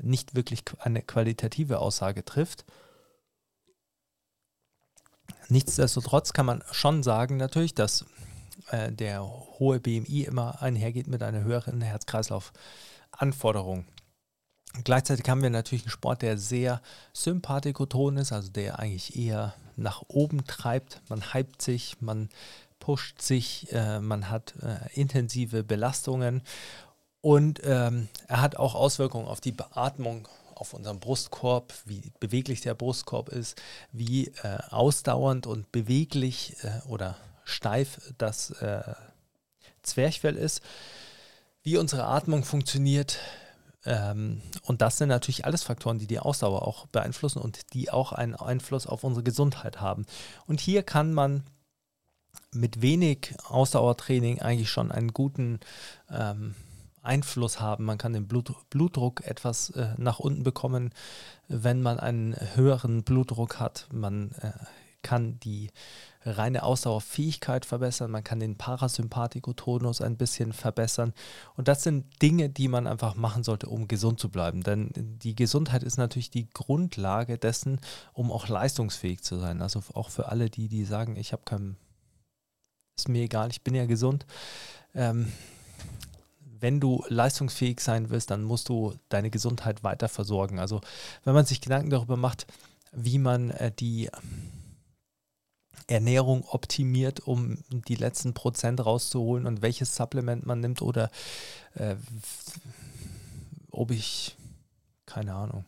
nicht wirklich eine qualitative Aussage trifft. Nichtsdestotrotz kann man schon sagen natürlich, dass äh, der hohe BMI immer einhergeht mit einer höheren Herz-Kreislauf-Anforderung. Gleichzeitig haben wir natürlich einen Sport, der sehr sympathikoton ist, also der eigentlich eher nach oben treibt. Man hypt sich, man pusht sich, äh, man hat äh, intensive Belastungen und ähm, er hat auch Auswirkungen auf die Beatmung, auf unseren Brustkorb, wie beweglich der Brustkorb ist, wie äh, ausdauernd und beweglich äh, oder steif das äh, Zwerchfell ist, wie unsere Atmung funktioniert. Ähm, und das sind natürlich alles Faktoren, die die Ausdauer auch beeinflussen und die auch einen Einfluss auf unsere Gesundheit haben. Und hier kann man mit wenig Ausdauertraining eigentlich schon einen guten ähm, Einfluss haben. Man kann den Blut, Blutdruck etwas äh, nach unten bekommen, wenn man einen höheren Blutdruck hat. Man äh, kann die reine Ausdauerfähigkeit verbessern, man kann den Parasympathikotonus ein bisschen verbessern. Und das sind Dinge, die man einfach machen sollte, um gesund zu bleiben. Denn die Gesundheit ist natürlich die Grundlage dessen, um auch leistungsfähig zu sein. Also auch für alle die, die sagen, ich habe kein, ist mir egal, ich bin ja gesund. Ähm, wenn du leistungsfähig sein willst, dann musst du deine Gesundheit weiter versorgen. Also wenn man sich Gedanken darüber macht, wie man äh, die Ernährung optimiert, um die letzten Prozent rauszuholen und welches Supplement man nimmt oder äh, ob ich, keine Ahnung,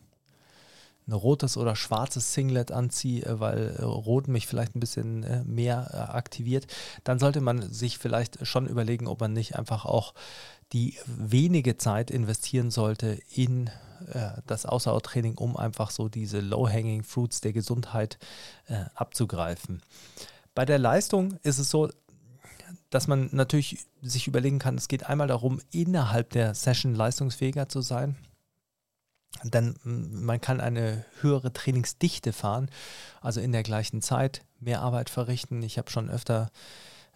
ein rotes oder schwarzes Singlet anziehe, äh, weil äh, Rot mich vielleicht ein bisschen äh, mehr aktiviert, dann sollte man sich vielleicht schon überlegen, ob man nicht einfach auch die wenige Zeit investieren sollte in das Ausdauertraining, um einfach so diese Low-Hanging Fruits der Gesundheit abzugreifen. Bei der Leistung ist es so, dass man natürlich sich überlegen kann, es geht einmal darum, innerhalb der Session leistungsfähiger zu sein. Denn man kann eine höhere Trainingsdichte fahren, also in der gleichen Zeit mehr Arbeit verrichten. Ich habe schon öfter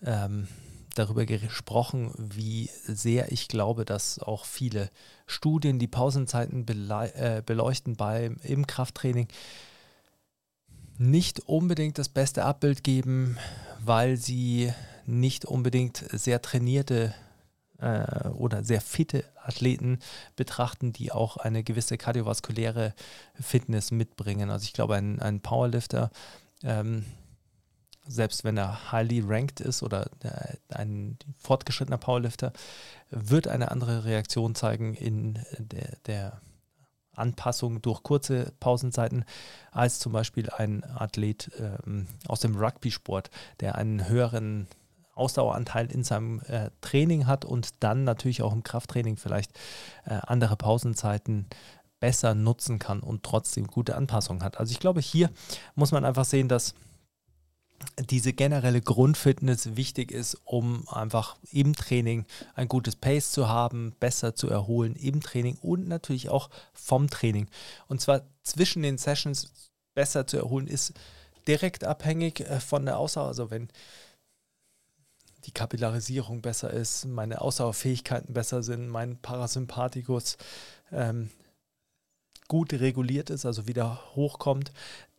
ähm, darüber gesprochen, wie sehr ich glaube, dass auch viele Studien die Pausenzeiten äh, beleuchten beim, im Krafttraining nicht unbedingt das beste Abbild geben, weil sie nicht unbedingt sehr trainierte äh, oder sehr fitte Athleten betrachten, die auch eine gewisse kardiovaskuläre Fitness mitbringen. Also ich glaube, ein, ein Powerlifter ähm, selbst wenn er highly ranked ist oder ein fortgeschrittener Powerlifter, wird eine andere Reaktion zeigen in der, der Anpassung durch kurze Pausenzeiten als zum Beispiel ein Athlet ähm, aus dem Rugby-Sport, der einen höheren Ausdaueranteil in seinem äh, Training hat und dann natürlich auch im Krafttraining vielleicht äh, andere Pausenzeiten besser nutzen kann und trotzdem gute Anpassungen hat. Also ich glaube, hier muss man einfach sehen, dass diese generelle Grundfitness wichtig ist, um einfach im Training ein gutes Pace zu haben, besser zu erholen im Training und natürlich auch vom Training. Und zwar zwischen den Sessions besser zu erholen, ist direkt abhängig äh, von der Ausdauer. Also wenn die Kapillarisierung besser ist, meine Ausdauerfähigkeiten besser sind, mein Parasympathikus ähm, gut reguliert ist, also wieder hochkommt,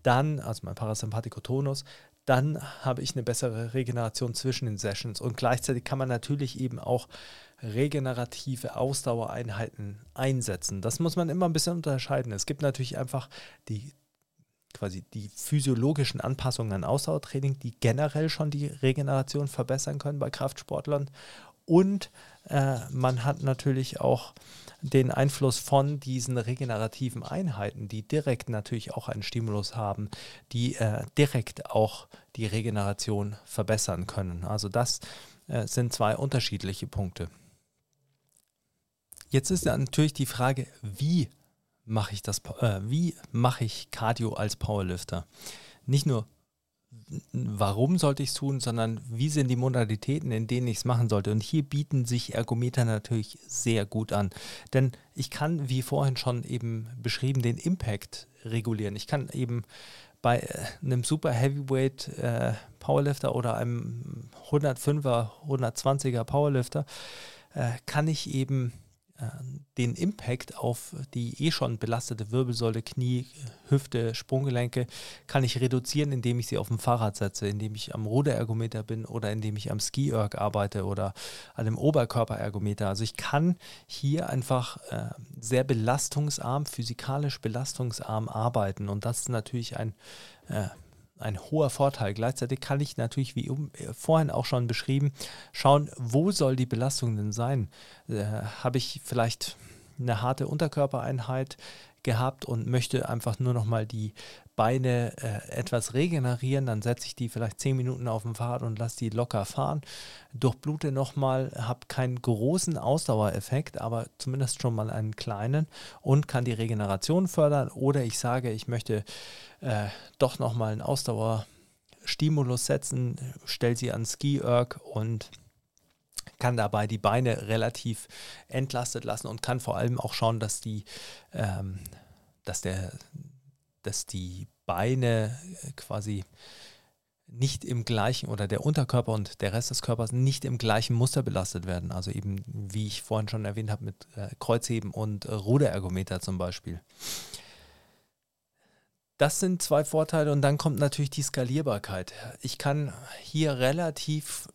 dann, also mein Parasympathikotonus, dann habe ich eine bessere Regeneration zwischen den Sessions. Und gleichzeitig kann man natürlich eben auch regenerative Ausdauereinheiten einsetzen. Das muss man immer ein bisschen unterscheiden. Es gibt natürlich einfach die quasi die physiologischen Anpassungen an Ausdauertraining, die generell schon die Regeneration verbessern können bei Kraftsportlern. Und äh, man hat natürlich auch den Einfluss von diesen regenerativen Einheiten, die direkt natürlich auch einen Stimulus haben, die äh, direkt auch die Regeneration verbessern können. Also das äh, sind zwei unterschiedliche Punkte. Jetzt ist natürlich die Frage, wie mache ich das, äh, wie mache ich Cardio als Powerlifter? Nicht nur warum sollte ich es tun, sondern wie sind die Modalitäten, in denen ich es machen sollte. Und hier bieten sich Ergometer natürlich sehr gut an. Denn ich kann, wie vorhin schon eben beschrieben, den Impact regulieren. Ich kann eben bei äh, einem Super Heavyweight äh, Powerlifter oder einem 105er, 120er Powerlifter, äh, kann ich eben den Impact auf die eh schon belastete Wirbelsäule, Knie, Hüfte, Sprunggelenke kann ich reduzieren, indem ich sie auf dem Fahrrad setze, indem ich am Ruderergometer bin oder indem ich am Ski-Erg arbeite oder an dem Oberkörperergometer. Also ich kann hier einfach äh, sehr belastungsarm, physikalisch belastungsarm arbeiten und das ist natürlich ein äh, ein hoher Vorteil. Gleichzeitig kann ich natürlich, wie äh, vorhin auch schon beschrieben, schauen, wo soll die Belastung denn sein? Äh, Habe ich vielleicht eine harte Unterkörpereinheit gehabt und möchte einfach nur noch mal die Beine äh, etwas regenerieren, dann setze ich die vielleicht 10 Minuten auf dem Fahrrad und lasse die locker fahren. Durchblute nochmal, habe keinen großen Ausdauereffekt, aber zumindest schon mal einen kleinen und kann die Regeneration fördern. Oder ich sage, ich möchte äh, doch nochmal einen Ausdauer Stimulus setzen, stelle sie an Ski-Erg und kann dabei die Beine relativ entlastet lassen und kann vor allem auch schauen, dass die, ähm, dass der, dass die Beine quasi nicht im gleichen oder der Unterkörper und der Rest des Körpers nicht im gleichen Muster belastet werden. Also eben, wie ich vorhin schon erwähnt habe, mit äh, Kreuzheben und äh, Ruderergometer zum Beispiel. Das sind zwei Vorteile und dann kommt natürlich die Skalierbarkeit. Ich kann hier relativ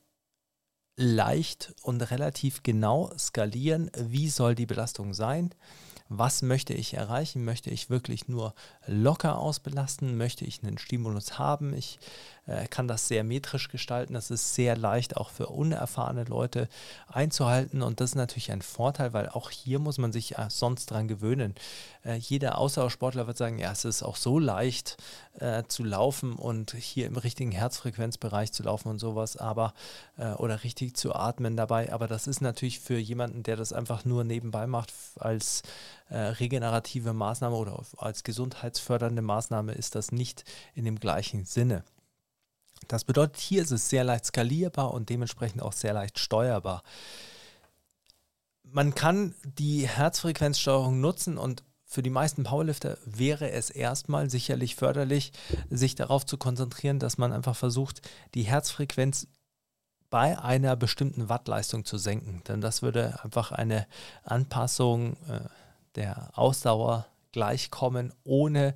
leicht und relativ genau skalieren, wie soll die Belastung sein was möchte ich erreichen? Möchte ich wirklich nur locker ausbelasten? Möchte ich einen Stimulus haben? Ich äh, kann das sehr metrisch gestalten. Das ist sehr leicht auch für unerfahrene Leute einzuhalten und das ist natürlich ein Vorteil, weil auch hier muss man sich äh, sonst dran gewöhnen. Äh, jeder Ausdauersportler wird sagen, ja, es ist auch so leicht äh, zu laufen und hier im richtigen Herzfrequenzbereich zu laufen und sowas, aber äh, oder richtig zu atmen dabei. Aber das ist natürlich für jemanden, der das einfach nur nebenbei macht als äh, regenerative Maßnahme oder als gesundheitsfördernde Maßnahme ist das nicht in dem gleichen Sinne. Das bedeutet, hier ist es sehr leicht skalierbar und dementsprechend auch sehr leicht steuerbar. Man kann die Herzfrequenzsteuerung nutzen und für die meisten Powerlifter wäre es erstmal sicherlich förderlich, sich darauf zu konzentrieren, dass man einfach versucht, die Herzfrequenz bei einer bestimmten Wattleistung zu senken. Denn das würde einfach eine Anpassung äh, der Ausdauer gleichkommen, ohne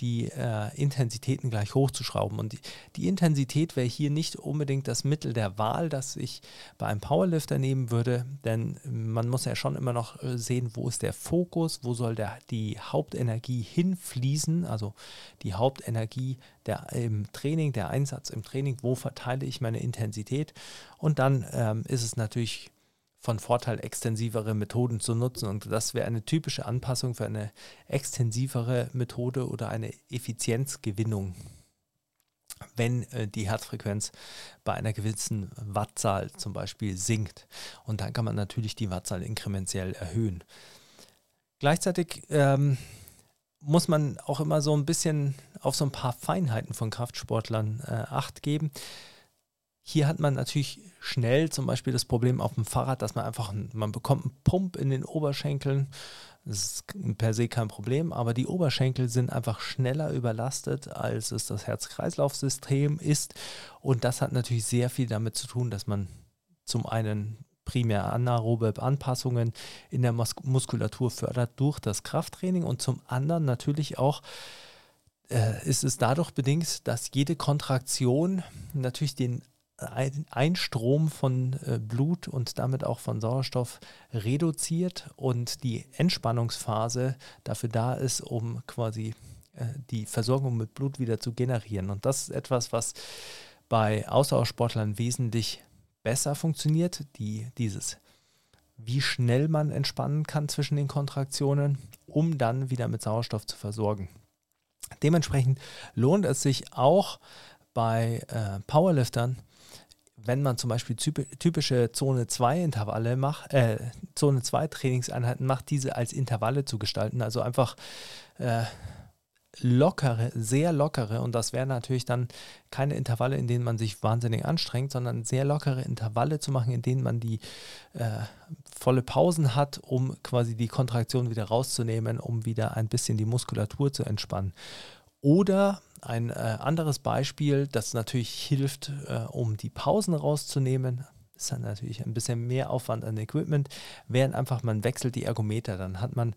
die äh, Intensitäten gleich hochzuschrauben. Und die, die Intensität wäre hier nicht unbedingt das Mittel der Wahl, das ich bei einem Powerlifter nehmen würde, denn man muss ja schon immer noch äh, sehen, wo ist der Fokus, wo soll der, die Hauptenergie hinfließen, also die Hauptenergie der, im Training, der Einsatz im Training, wo verteile ich meine Intensität. Und dann ähm, ist es natürlich von Vorteil, extensivere Methoden zu nutzen. Und das wäre eine typische Anpassung für eine extensivere Methode oder eine Effizienzgewinnung, wenn äh, die Herzfrequenz bei einer gewissen Wattzahl zum Beispiel sinkt. Und dann kann man natürlich die Wattzahl inkrementell erhöhen. Gleichzeitig ähm, muss man auch immer so ein bisschen auf so ein paar Feinheiten von Kraftsportlern äh, acht geben. Hier hat man natürlich schnell zum Beispiel das Problem auf dem Fahrrad, dass man einfach, man bekommt einen Pump in den Oberschenkeln. Das ist per se kein Problem, aber die Oberschenkel sind einfach schneller überlastet, als es das Herz-Kreislauf-System ist. Und das hat natürlich sehr viel damit zu tun, dass man zum einen primär anaerobe Anpassungen in der Mus Muskulatur fördert durch das Krafttraining und zum anderen natürlich auch äh, ist es dadurch bedingt, dass jede Kontraktion natürlich den ein Einstrom von äh, Blut und damit auch von Sauerstoff reduziert und die Entspannungsphase dafür da ist, um quasi äh, die Versorgung mit Blut wieder zu generieren. Und das ist etwas, was bei Ausdauersportlern wesentlich besser funktioniert, die, dieses wie schnell man entspannen kann zwischen den Kontraktionen, um dann wieder mit Sauerstoff zu versorgen. Dementsprechend lohnt es sich auch bei äh, Powerliftern, wenn man zum Beispiel typische Zone 2 Intervalle macht, äh, Zone 2 Trainingseinheiten macht, diese als Intervalle zu gestalten, also einfach äh, lockere, sehr lockere, und das wären natürlich dann keine Intervalle, in denen man sich wahnsinnig anstrengt, sondern sehr lockere Intervalle zu machen, in denen man die äh, volle Pausen hat, um quasi die Kontraktion wieder rauszunehmen, um wieder ein bisschen die Muskulatur zu entspannen. Oder ein äh, anderes Beispiel, das natürlich hilft, äh, um die Pausen rauszunehmen, ist dann natürlich ein bisschen mehr Aufwand an Equipment, während einfach man wechselt die Ergometer. Dann hat man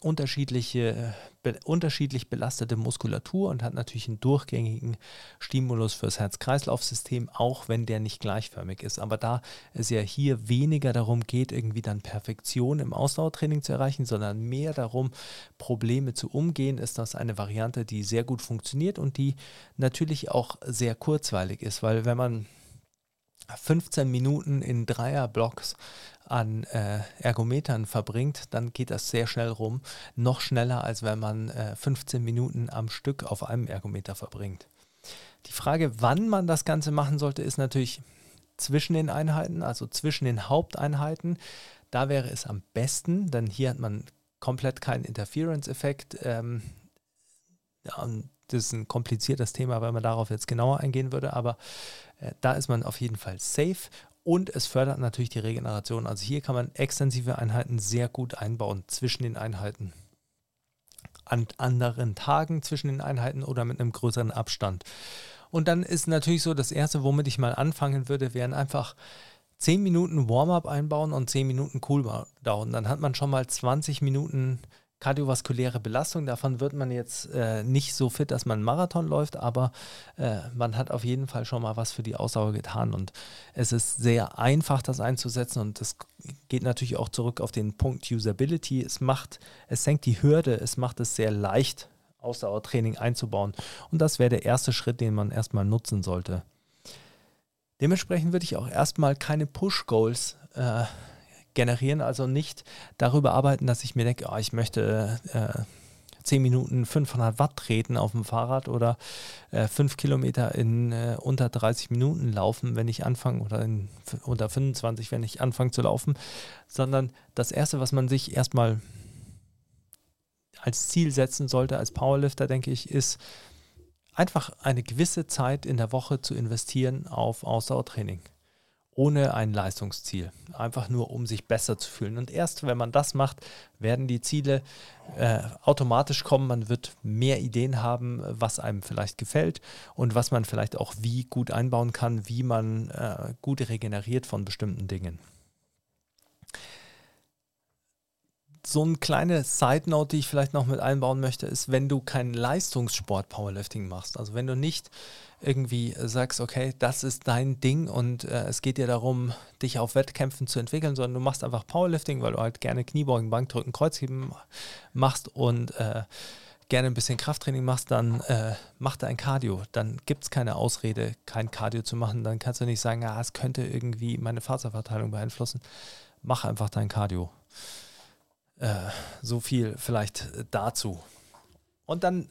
unterschiedliche, be unterschiedlich belastete Muskulatur und hat natürlich einen durchgängigen Stimulus fürs Herz-Kreislauf-System, auch wenn der nicht gleichförmig ist. Aber da es ja hier weniger darum geht, irgendwie dann Perfektion im Ausdauertraining zu erreichen, sondern mehr darum, Probleme zu umgehen, ist das eine Variante, die sehr gut funktioniert und die natürlich auch sehr kurzweilig ist, weil wenn man 15 Minuten in Dreierblocks an äh, Ergometern verbringt, dann geht das sehr schnell rum. Noch schneller, als wenn man äh, 15 Minuten am Stück auf einem Ergometer verbringt. Die Frage, wann man das Ganze machen sollte, ist natürlich zwischen den Einheiten, also zwischen den Haupteinheiten. Da wäre es am besten, denn hier hat man komplett keinen Interference-Effekt. Ähm, das ist ein kompliziertes Thema, weil man darauf jetzt genauer eingehen würde, aber äh, da ist man auf jeden Fall safe und es fördert natürlich die Regeneration. Also hier kann man extensive Einheiten sehr gut einbauen zwischen den Einheiten. An anderen Tagen zwischen den Einheiten oder mit einem größeren Abstand. Und dann ist natürlich so, das Erste, womit ich mal anfangen würde, wären einfach 10 Minuten Warm-up einbauen und 10 Minuten Cooldown. Dann hat man schon mal 20 Minuten kardiovaskuläre Belastung. Davon wird man jetzt äh, nicht so fit, dass man einen Marathon läuft, aber äh, man hat auf jeden Fall schon mal was für die Ausdauer getan. Und es ist sehr einfach, das einzusetzen. Und das geht natürlich auch zurück auf den Punkt Usability. Es macht, es senkt die Hürde, es macht es sehr leicht, Ausdauertraining einzubauen. Und das wäre der erste Schritt, den man erstmal nutzen sollte. Dementsprechend würde ich auch erstmal keine Push-Goals äh, generieren, also nicht darüber arbeiten, dass ich mir denke, oh, ich möchte äh, 10 Minuten 500 Watt treten auf dem Fahrrad oder äh, 5 Kilometer in äh, unter 30 Minuten laufen, wenn ich anfange oder in, unter 25, wenn ich anfange zu laufen, sondern das Erste, was man sich erstmal als Ziel setzen sollte als Powerlifter, denke ich, ist einfach eine gewisse Zeit in der Woche zu investieren auf Ausdauertraining ohne ein Leistungsziel. Einfach nur, um sich besser zu fühlen. Und erst wenn man das macht, werden die Ziele äh, automatisch kommen. Man wird mehr Ideen haben, was einem vielleicht gefällt und was man vielleicht auch wie gut einbauen kann, wie man äh, gut regeneriert von bestimmten Dingen. So eine kleine Side Note, die ich vielleicht noch mit einbauen möchte, ist, wenn du keinen Leistungssport Powerlifting machst. Also wenn du nicht irgendwie sagst, okay, das ist dein Ding und äh, es geht dir darum, dich auf Wettkämpfen zu entwickeln, sondern du machst einfach Powerlifting, weil du halt gerne Kniebeugen, Bankdrücken, Kreuzheben machst und äh, gerne ein bisschen Krafttraining machst, dann äh, mach dein Cardio. Dann gibt es keine Ausrede, kein Cardio zu machen. Dann kannst du nicht sagen, ah, es könnte irgendwie meine Faserverteilung beeinflussen. Mach einfach dein Cardio. Äh, so viel vielleicht dazu. Und dann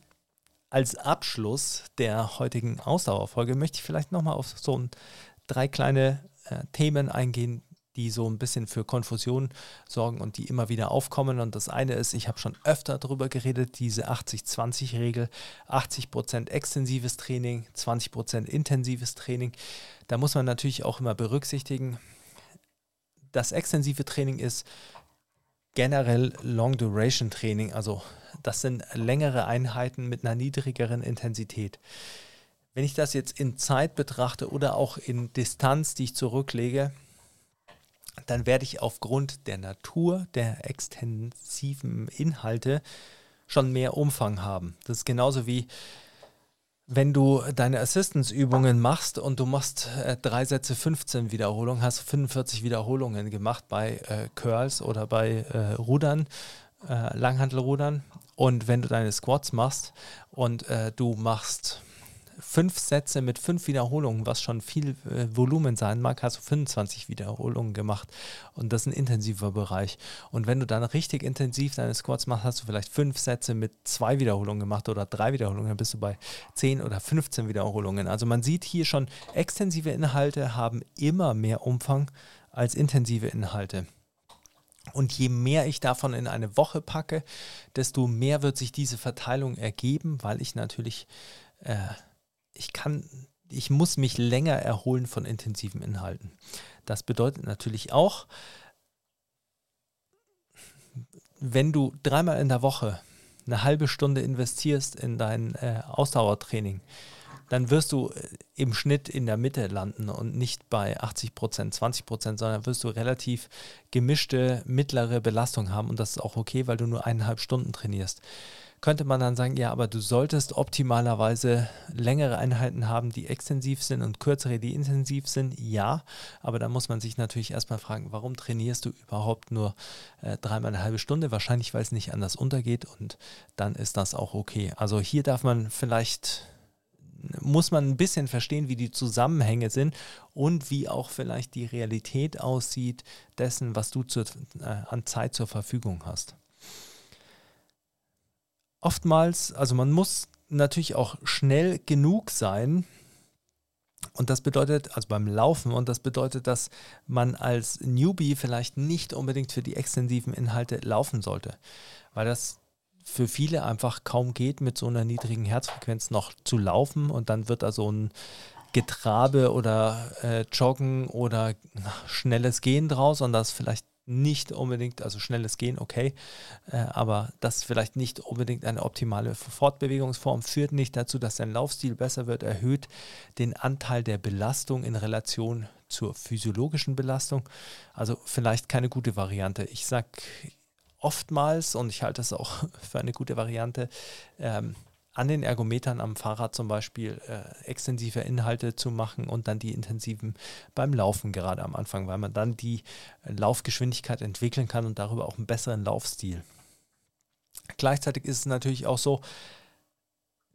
als Abschluss der heutigen Ausdauerfolge möchte ich vielleicht nochmal auf so ein, drei kleine äh, Themen eingehen, die so ein bisschen für Konfusion sorgen und die immer wieder aufkommen. Und das eine ist, ich habe schon öfter darüber geredet, diese 80-20-Regel. 80% extensives Training, 20% intensives Training. Da muss man natürlich auch immer berücksichtigen, das extensive Training ist generell Long Duration Training, also das sind längere Einheiten mit einer niedrigeren Intensität. Wenn ich das jetzt in Zeit betrachte oder auch in Distanz, die ich zurücklege, dann werde ich aufgrund der Natur der extensiven Inhalte schon mehr Umfang haben. Das ist genauso wie wenn du deine Assistance-Übungen machst und du machst äh, drei Sätze 15 Wiederholungen, hast 45 Wiederholungen gemacht bei äh, Curls oder bei äh, Rudern, äh, Langhantelrudern. Und wenn du deine Squats machst und äh, du machst fünf Sätze mit fünf Wiederholungen, was schon viel äh, Volumen sein mag, hast du 25 Wiederholungen gemacht. Und das ist ein intensiver Bereich. Und wenn du dann richtig intensiv deine Squats machst, hast du vielleicht fünf Sätze mit zwei Wiederholungen gemacht oder drei Wiederholungen, dann bist du bei 10 oder 15 Wiederholungen. Also man sieht hier schon, extensive Inhalte haben immer mehr Umfang als intensive Inhalte. Und je mehr ich davon in eine Woche packe, desto mehr wird sich diese Verteilung ergeben, weil ich natürlich äh, ich kann, ich muss mich länger erholen von intensiven Inhalten. Das bedeutet natürlich auch, wenn du dreimal in der Woche eine halbe Stunde investierst in dein äh, Ausdauertraining, dann wirst du äh, im Schnitt in der Mitte landen und nicht bei 80 Prozent, 20 Prozent, sondern wirst du relativ gemischte, mittlere Belastung haben und das ist auch okay, weil du nur eineinhalb Stunden trainierst könnte man dann sagen, ja, aber du solltest optimalerweise längere Einheiten haben, die extensiv sind und kürzere, die intensiv sind. Ja, aber da muss man sich natürlich erstmal fragen, warum trainierst du überhaupt nur äh, dreimal eine halbe Stunde? Wahrscheinlich, weil es nicht anders untergeht und dann ist das auch okay. Also hier darf man vielleicht muss man ein bisschen verstehen, wie die Zusammenhänge sind und wie auch vielleicht die Realität aussieht dessen, was du zu, äh, an Zeit zur Verfügung hast oftmals, also man muss natürlich auch schnell genug sein. Und das bedeutet, also beim Laufen, und das bedeutet, dass man als Newbie vielleicht nicht unbedingt für die extensiven Inhalte laufen sollte, weil das für viele einfach kaum geht, mit so einer niedrigen Herzfrequenz noch zu laufen und dann wird da so ein Getrabe oder äh, Joggen oder schnelles Gehen draus und das vielleicht nicht unbedingt, also schnelles Gehen, okay, äh, aber das vielleicht nicht unbedingt eine optimale Fortbewegungsform, führt nicht dazu, dass dein Laufstil besser wird, erhöht den Anteil der Belastung in Relation zur physiologischen Belastung. Also vielleicht keine gute Variante. Ich sage oftmals, und ich halte das auch für eine gute Variante, ähm, an den Ergometern am Fahrrad zum Beispiel äh, extensive Inhalte zu machen und dann die intensiven beim Laufen gerade am Anfang, weil man dann die Laufgeschwindigkeit entwickeln kann und darüber auch einen besseren Laufstil. Gleichzeitig ist es natürlich auch so,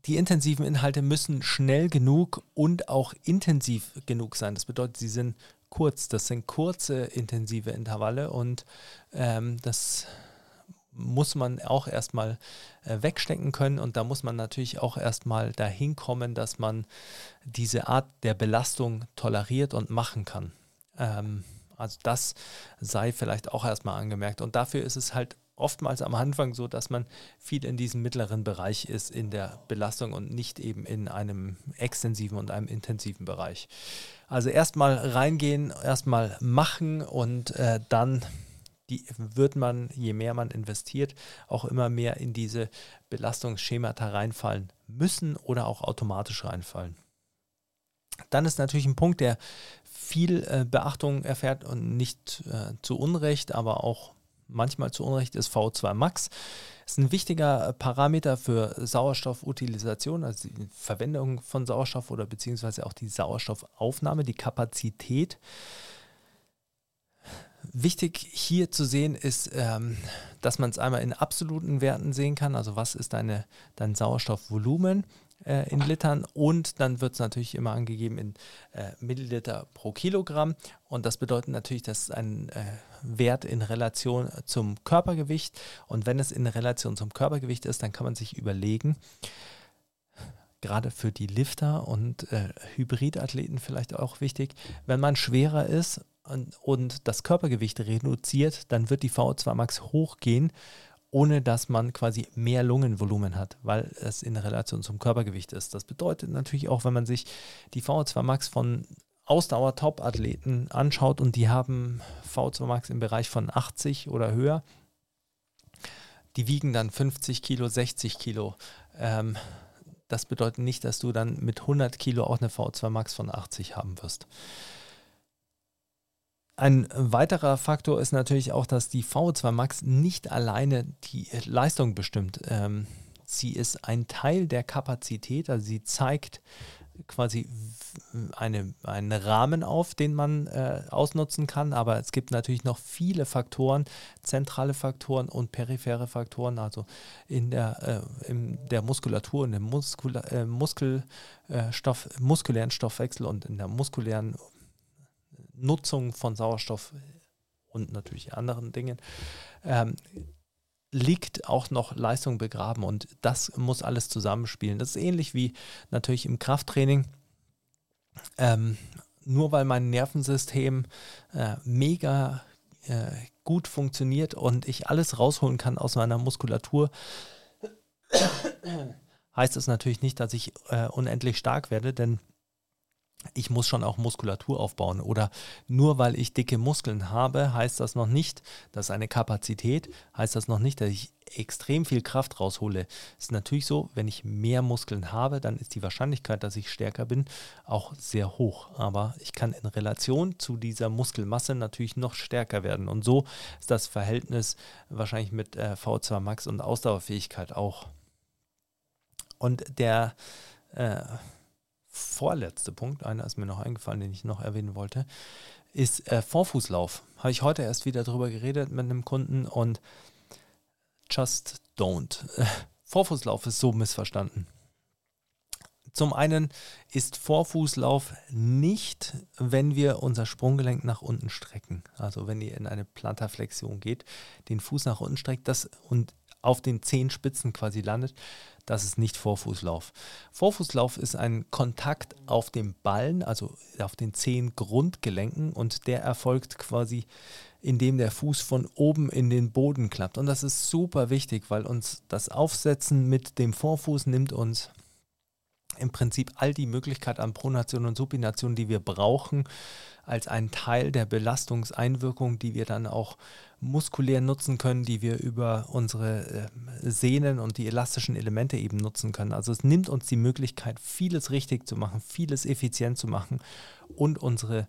die intensiven Inhalte müssen schnell genug und auch intensiv genug sein. Das bedeutet, sie sind kurz. Das sind kurze intensive Intervalle und ähm, das muss man auch erstmal äh, wegstecken können und da muss man natürlich auch erstmal dahin kommen, dass man diese Art der Belastung toleriert und machen kann. Ähm, also das sei vielleicht auch erstmal angemerkt und dafür ist es halt oftmals am Anfang so, dass man viel in diesem mittleren Bereich ist in der Belastung und nicht eben in einem extensiven und einem intensiven Bereich. Also erstmal reingehen, erstmal machen und äh, dann die wird man, je mehr man investiert, auch immer mehr in diese Belastungsschemata reinfallen müssen oder auch automatisch reinfallen. Dann ist natürlich ein Punkt, der viel äh, Beachtung erfährt und nicht äh, zu Unrecht, aber auch manchmal zu Unrecht ist VO2 Max. Ist ein wichtiger Parameter für Sauerstoffutilisation, also die Verwendung von Sauerstoff oder beziehungsweise auch die Sauerstoffaufnahme, die Kapazität Wichtig hier zu sehen ist, ähm, dass man es einmal in absoluten Werten sehen kann, also was ist deine, dein Sauerstoffvolumen äh, in Litern? Und dann wird es natürlich immer angegeben in äh, Milliliter pro Kilogramm. Und das bedeutet natürlich, dass ein äh, Wert in Relation zum Körpergewicht. Und wenn es in Relation zum Körpergewicht ist, dann kann man sich überlegen, gerade für die Lifter und äh, Hybridathleten vielleicht auch wichtig, wenn man schwerer ist und, das Körpergewicht reduziert, dann wird die VO2 Max hochgehen, ohne dass man quasi mehr Lungenvolumen hat, weil es in Relation zum Körpergewicht ist. Das bedeutet natürlich auch, wenn man sich die VO2 Max von Ausdauer-Top-Athleten anschaut und die haben VO2 Max im Bereich von 80 oder höher, die wiegen dann 50 Kilo, 60 Kilo. Ähm, das bedeutet nicht, dass du dann mit 100 Kilo auch eine VO2 Max von 80 haben wirst. Ein weiterer Faktor ist natürlich auch, dass die VO2 Max nicht alleine die Leistung bestimmt. Ähm, sie ist ein Teil der Kapazität, also sie zeigt quasi eine, einen Rahmen auf, den man äh, ausnutzen kann, aber es gibt natürlich noch viele Faktoren, zentrale Faktoren und periphere Faktoren, also in der, äh, in der Muskulatur, in dem Muskula äh, Muskelstoff, muskulären Stoffwechsel und in der muskulären Nutzung von Sauerstoff und natürlich anderen Dingen, ähm, liegt auch noch Leistung begraben und das muss alles zusammenspielen. Das ist ähnlich wie natürlich im Krafttraining. Ähm, nur weil mein Nervensystem äh, mega äh, gut funktioniert und ich alles rausholen kann aus meiner Muskulatur, heißt das natürlich nicht, dass ich äh, unendlich stark werde, denn ich muss schon auch Muskulatur aufbauen. Oder nur weil ich dicke Muskeln habe, heißt das noch nicht, dass eine Kapazität, heißt das noch nicht, dass ich extrem viel Kraft raushole. Es ist natürlich so, wenn ich mehr Muskeln habe, dann ist die Wahrscheinlichkeit, dass ich stärker bin, auch sehr hoch. Aber ich kann in Relation zu dieser Muskelmasse natürlich noch stärker werden. Und so ist das Verhältnis wahrscheinlich mit äh, V2 Max und Ausdauerfähigkeit auch. Und der äh, vorletzte Punkt, einer ist mir noch eingefallen, den ich noch erwähnen wollte, ist äh, Vorfußlauf. Habe ich heute erst wieder darüber geredet mit einem Kunden und just don't. Vorfußlauf ist so missverstanden. Zum einen ist Vorfußlauf nicht, wenn wir unser Sprunggelenk nach unten strecken. Also wenn ihr in eine Plantarflexion geht, den Fuß nach unten streckt das und auf den Zehenspitzen quasi landet, das ist nicht Vorfußlauf. Vorfußlauf ist ein Kontakt auf dem Ballen, also auf den Zehengrundgelenken und der erfolgt quasi indem der Fuß von oben in den Boden klappt. Und das ist super wichtig, weil uns das Aufsetzen mit dem Vorfuß nimmt uns im Prinzip all die Möglichkeit an Pronation und Supination, die wir brauchen, als einen Teil der Belastungseinwirkung, die wir dann auch muskulär nutzen können, die wir über unsere äh, Sehnen und die elastischen Elemente eben nutzen können. Also es nimmt uns die Möglichkeit, vieles richtig zu machen, vieles effizient zu machen und unsere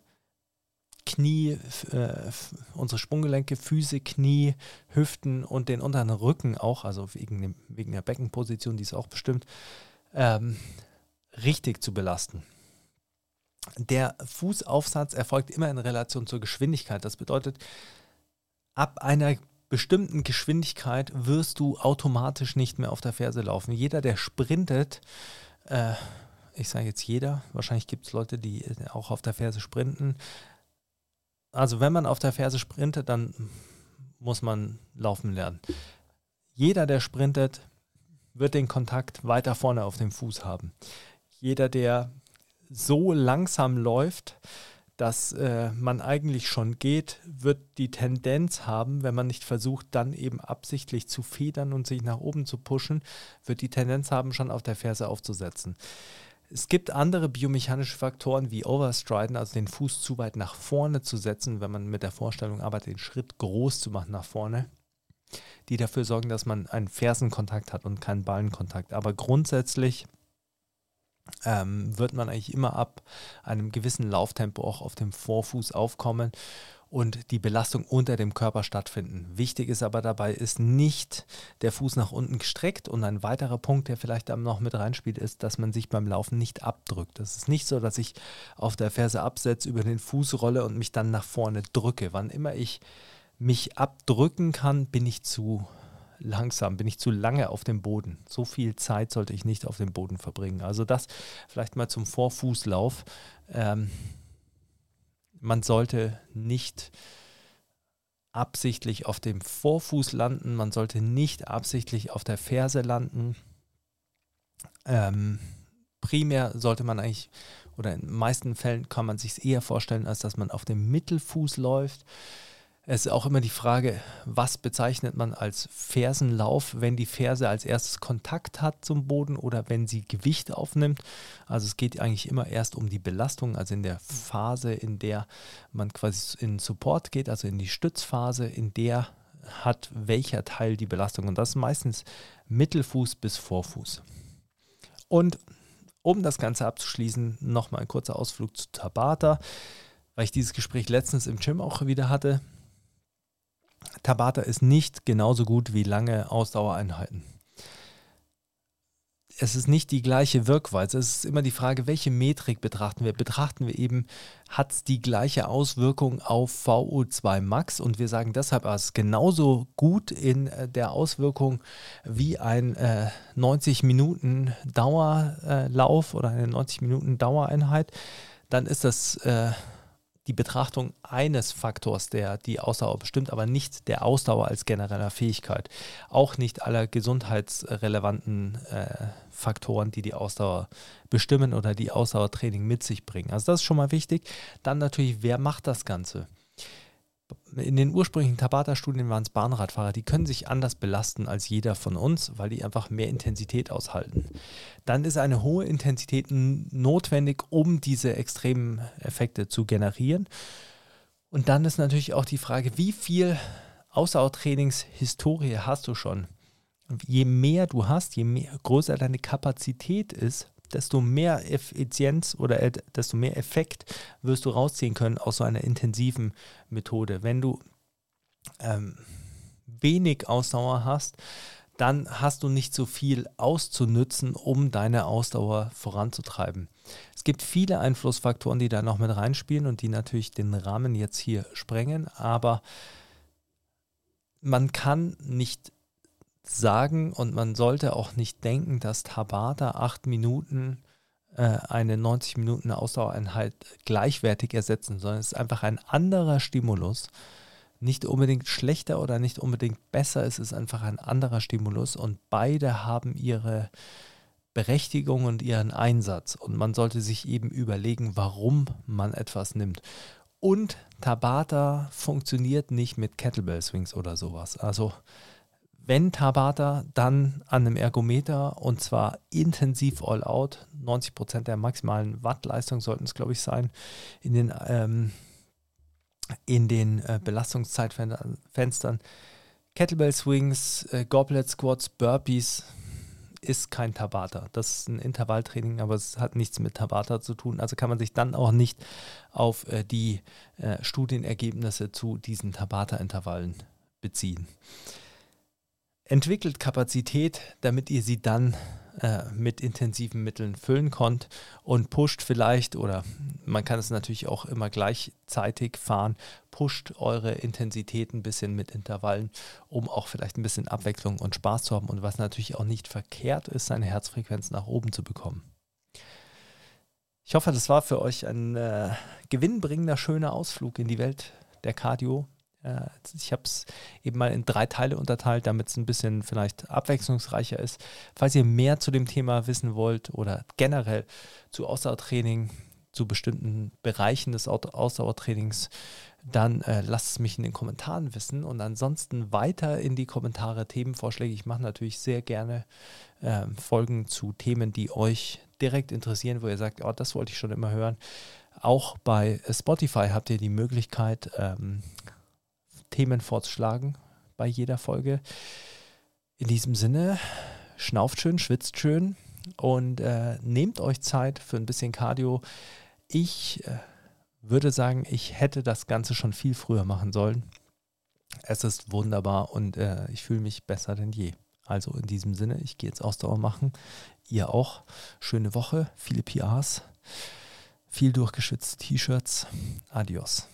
Knie, äh, unsere Sprunggelenke, Füße, Knie, Hüften und den unteren Rücken auch, also wegen, dem, wegen der Beckenposition, die ist auch bestimmt, ähm, richtig zu belasten. Der Fußaufsatz erfolgt immer in Relation zur Geschwindigkeit. Das bedeutet, ab einer bestimmten Geschwindigkeit wirst du automatisch nicht mehr auf der Ferse laufen. Jeder, der sprintet, äh, ich sage jetzt jeder, wahrscheinlich gibt es Leute, die auch auf der Ferse sprinten. Also wenn man auf der Ferse sprintet, dann muss man laufen lernen. Jeder, der sprintet, wird den Kontakt weiter vorne auf dem Fuß haben jeder, der so langsam läuft, dass äh, man eigentlich schon geht, wird die Tendenz haben, wenn man nicht versucht, dann eben absichtlich zu federn und sich nach oben zu pushen, wird die Tendenz haben, schon auf der Ferse aufzusetzen. Es gibt andere biomechanische Faktoren wie Overstriden, also den Fuß zu weit nach vorne zu setzen, wenn man mit der Vorstellung arbeitet, den Schritt groß zu machen nach vorne, die dafür sorgen, dass man einen Fersenkontakt hat und keinen Ballenkontakt. Aber grundsätzlich ähm, wird man eigentlich immer ab einem gewissen Lauftempo auch auf dem Vorfuß aufkommen und die Belastung unter dem Körper stattfinden. Wichtig ist aber dabei, ist nicht der Fuß nach unten gestreckt und ein weiterer Punkt, der vielleicht dann noch mit reinspielt, ist, dass man sich beim Laufen nicht abdrückt. Das ist nicht so, dass ich auf der Ferse absetze, über den Fuß rolle und mich dann nach vorne drücke. Wann immer ich mich abdrücken kann, bin ich zu langsam, bin ich zu lange auf dem Boden. So viel Zeit sollte ich nicht auf dem Boden verbringen. Also das vielleicht mal zum Vorfußlauf. Ähm, man sollte nicht absichtlich auf dem Vorfuß landen, man sollte nicht absichtlich auf der Ferse landen. Ähm, primär sollte man eigentlich, oder in den meisten Fällen kann man sich eher vorstellen, als dass man auf dem Mittelfuß läuft. Es ist auch immer die Frage, was bezeichnet man als Fersenlauf, wenn die Ferse als erstes Kontakt hat zum Boden oder wenn sie Gewicht aufnimmt. Also es geht eigentlich immer erst um die Belastung, also in der Phase, in der man quasi in Support geht, also in die Stützphase, in der hat welcher Teil die Belastung. Und das ist meistens Mittelfuß bis Vorfuß. Und um das Ganze abzuschließen, nochmal ein kurzer Ausflug zu Tabata, weil ich dieses Gespräch letztens im Gym auch wieder hatte. Tabata ist nicht genauso gut wie lange Ausdauereinheiten. Es ist nicht die gleiche Wirkweise. Es ist immer die Frage, welche Metrik betrachten wir. Betrachten wir eben, hat es die gleiche Auswirkung auf VO2 Max und wir sagen deshalb, es ist genauso gut in äh, der Auswirkung wie ein äh, 90 Minuten Dauerlauf oder eine 90 Minuten Dauereinheit, dann ist das äh, die Betrachtung eines Faktors, der die Ausdauer bestimmt, aber nicht der Ausdauer als genereller Fähigkeit. Auch nicht aller gesundheitsrelevanten äh, Faktoren, die die Ausdauer bestimmen oder die Ausdauertraining mit sich bringen. Also das ist schon mal wichtig. Dann natürlich, wer macht das Ganze? In den ursprünglichen Tabata-Studien waren es Bahnradfahrer, die können sich anders belasten als jeder von uns, weil die einfach mehr Intensität aushalten. Dann ist eine hohe Intensität notwendig, um diese extremen Effekte zu generieren. Und dann ist natürlich auch die Frage, wie viel Ausdauertrainingshistorie hast du schon? Je mehr du hast, je mehr, größer deine Kapazität ist, desto mehr Effizienz oder desto mehr Effekt wirst du rausziehen können aus so einer intensiven Methode. Wenn du ähm, wenig Ausdauer hast, dann hast du nicht so viel auszunützen, um deine Ausdauer voranzutreiben. Es gibt viele Einflussfaktoren, die da noch mit reinspielen und die natürlich den Rahmen jetzt hier sprengen, aber man kann nicht sagen und man sollte auch nicht denken, dass Tabata acht Minuten äh, eine 90 Minuten Ausdauereinheit gleichwertig ersetzen, sondern es ist einfach ein anderer Stimulus. Nicht unbedingt schlechter oder nicht unbedingt besser, es ist einfach ein anderer Stimulus und beide haben ihre Berechtigung und ihren Einsatz. Und man sollte sich eben überlegen, warum man etwas nimmt. Und Tabata funktioniert nicht mit Kettlebell Swings oder sowas. Also wenn Tabata, dann an einem Ergometer und zwar intensiv all out. 90 Prozent der maximalen Wattleistung sollten es, glaube ich, sein. In den, ähm, in den äh, Belastungszeitfenstern. Kettlebell Swings, äh, Goblet Squats, Burpees ist kein Tabata. Das ist ein Intervalltraining, aber es hat nichts mit Tabata zu tun. Also kann man sich dann auch nicht auf äh, die äh, Studienergebnisse zu diesen Tabata-Intervallen beziehen entwickelt Kapazität, damit ihr sie dann äh, mit intensiven Mitteln füllen könnt und pusht vielleicht, oder man kann es natürlich auch immer gleichzeitig fahren, pusht eure Intensität ein bisschen mit Intervallen, um auch vielleicht ein bisschen Abwechslung und Spaß zu haben und was natürlich auch nicht verkehrt ist, seine Herzfrequenz nach oben zu bekommen. Ich hoffe, das war für euch ein äh, gewinnbringender, schöner Ausflug in die Welt der Cardio. Äh, ich habe es eben mal in drei Teile unterteilt, damit es ein bisschen vielleicht abwechslungsreicher ist. Falls ihr mehr zu dem Thema wissen wollt oder generell zu Ausdauertraining, zu bestimmten Bereichen des Ausdauertrainings, dann äh, lasst es mich in den Kommentaren wissen und ansonsten weiter in die Kommentare Themenvorschläge. Ich mache natürlich sehr gerne äh, Folgen zu Themen, die euch direkt interessieren, wo ihr sagt, oh, das wollte ich schon immer hören. Auch bei Spotify habt ihr die Möglichkeit, ähm, Themen vorzuschlagen bei jeder Folge. In diesem Sinne, schnauft schön, schwitzt schön und äh, nehmt euch Zeit für ein bisschen Cardio. Ich äh, würde sagen, ich hätte das Ganze schon viel früher machen sollen. Es ist wunderbar und äh, ich fühle mich besser denn je. Also in diesem Sinne, ich gehe jetzt Ausdauer machen. Ihr auch. Schöne Woche, viele PRs, viel durchgeschützte T-Shirts. Adios.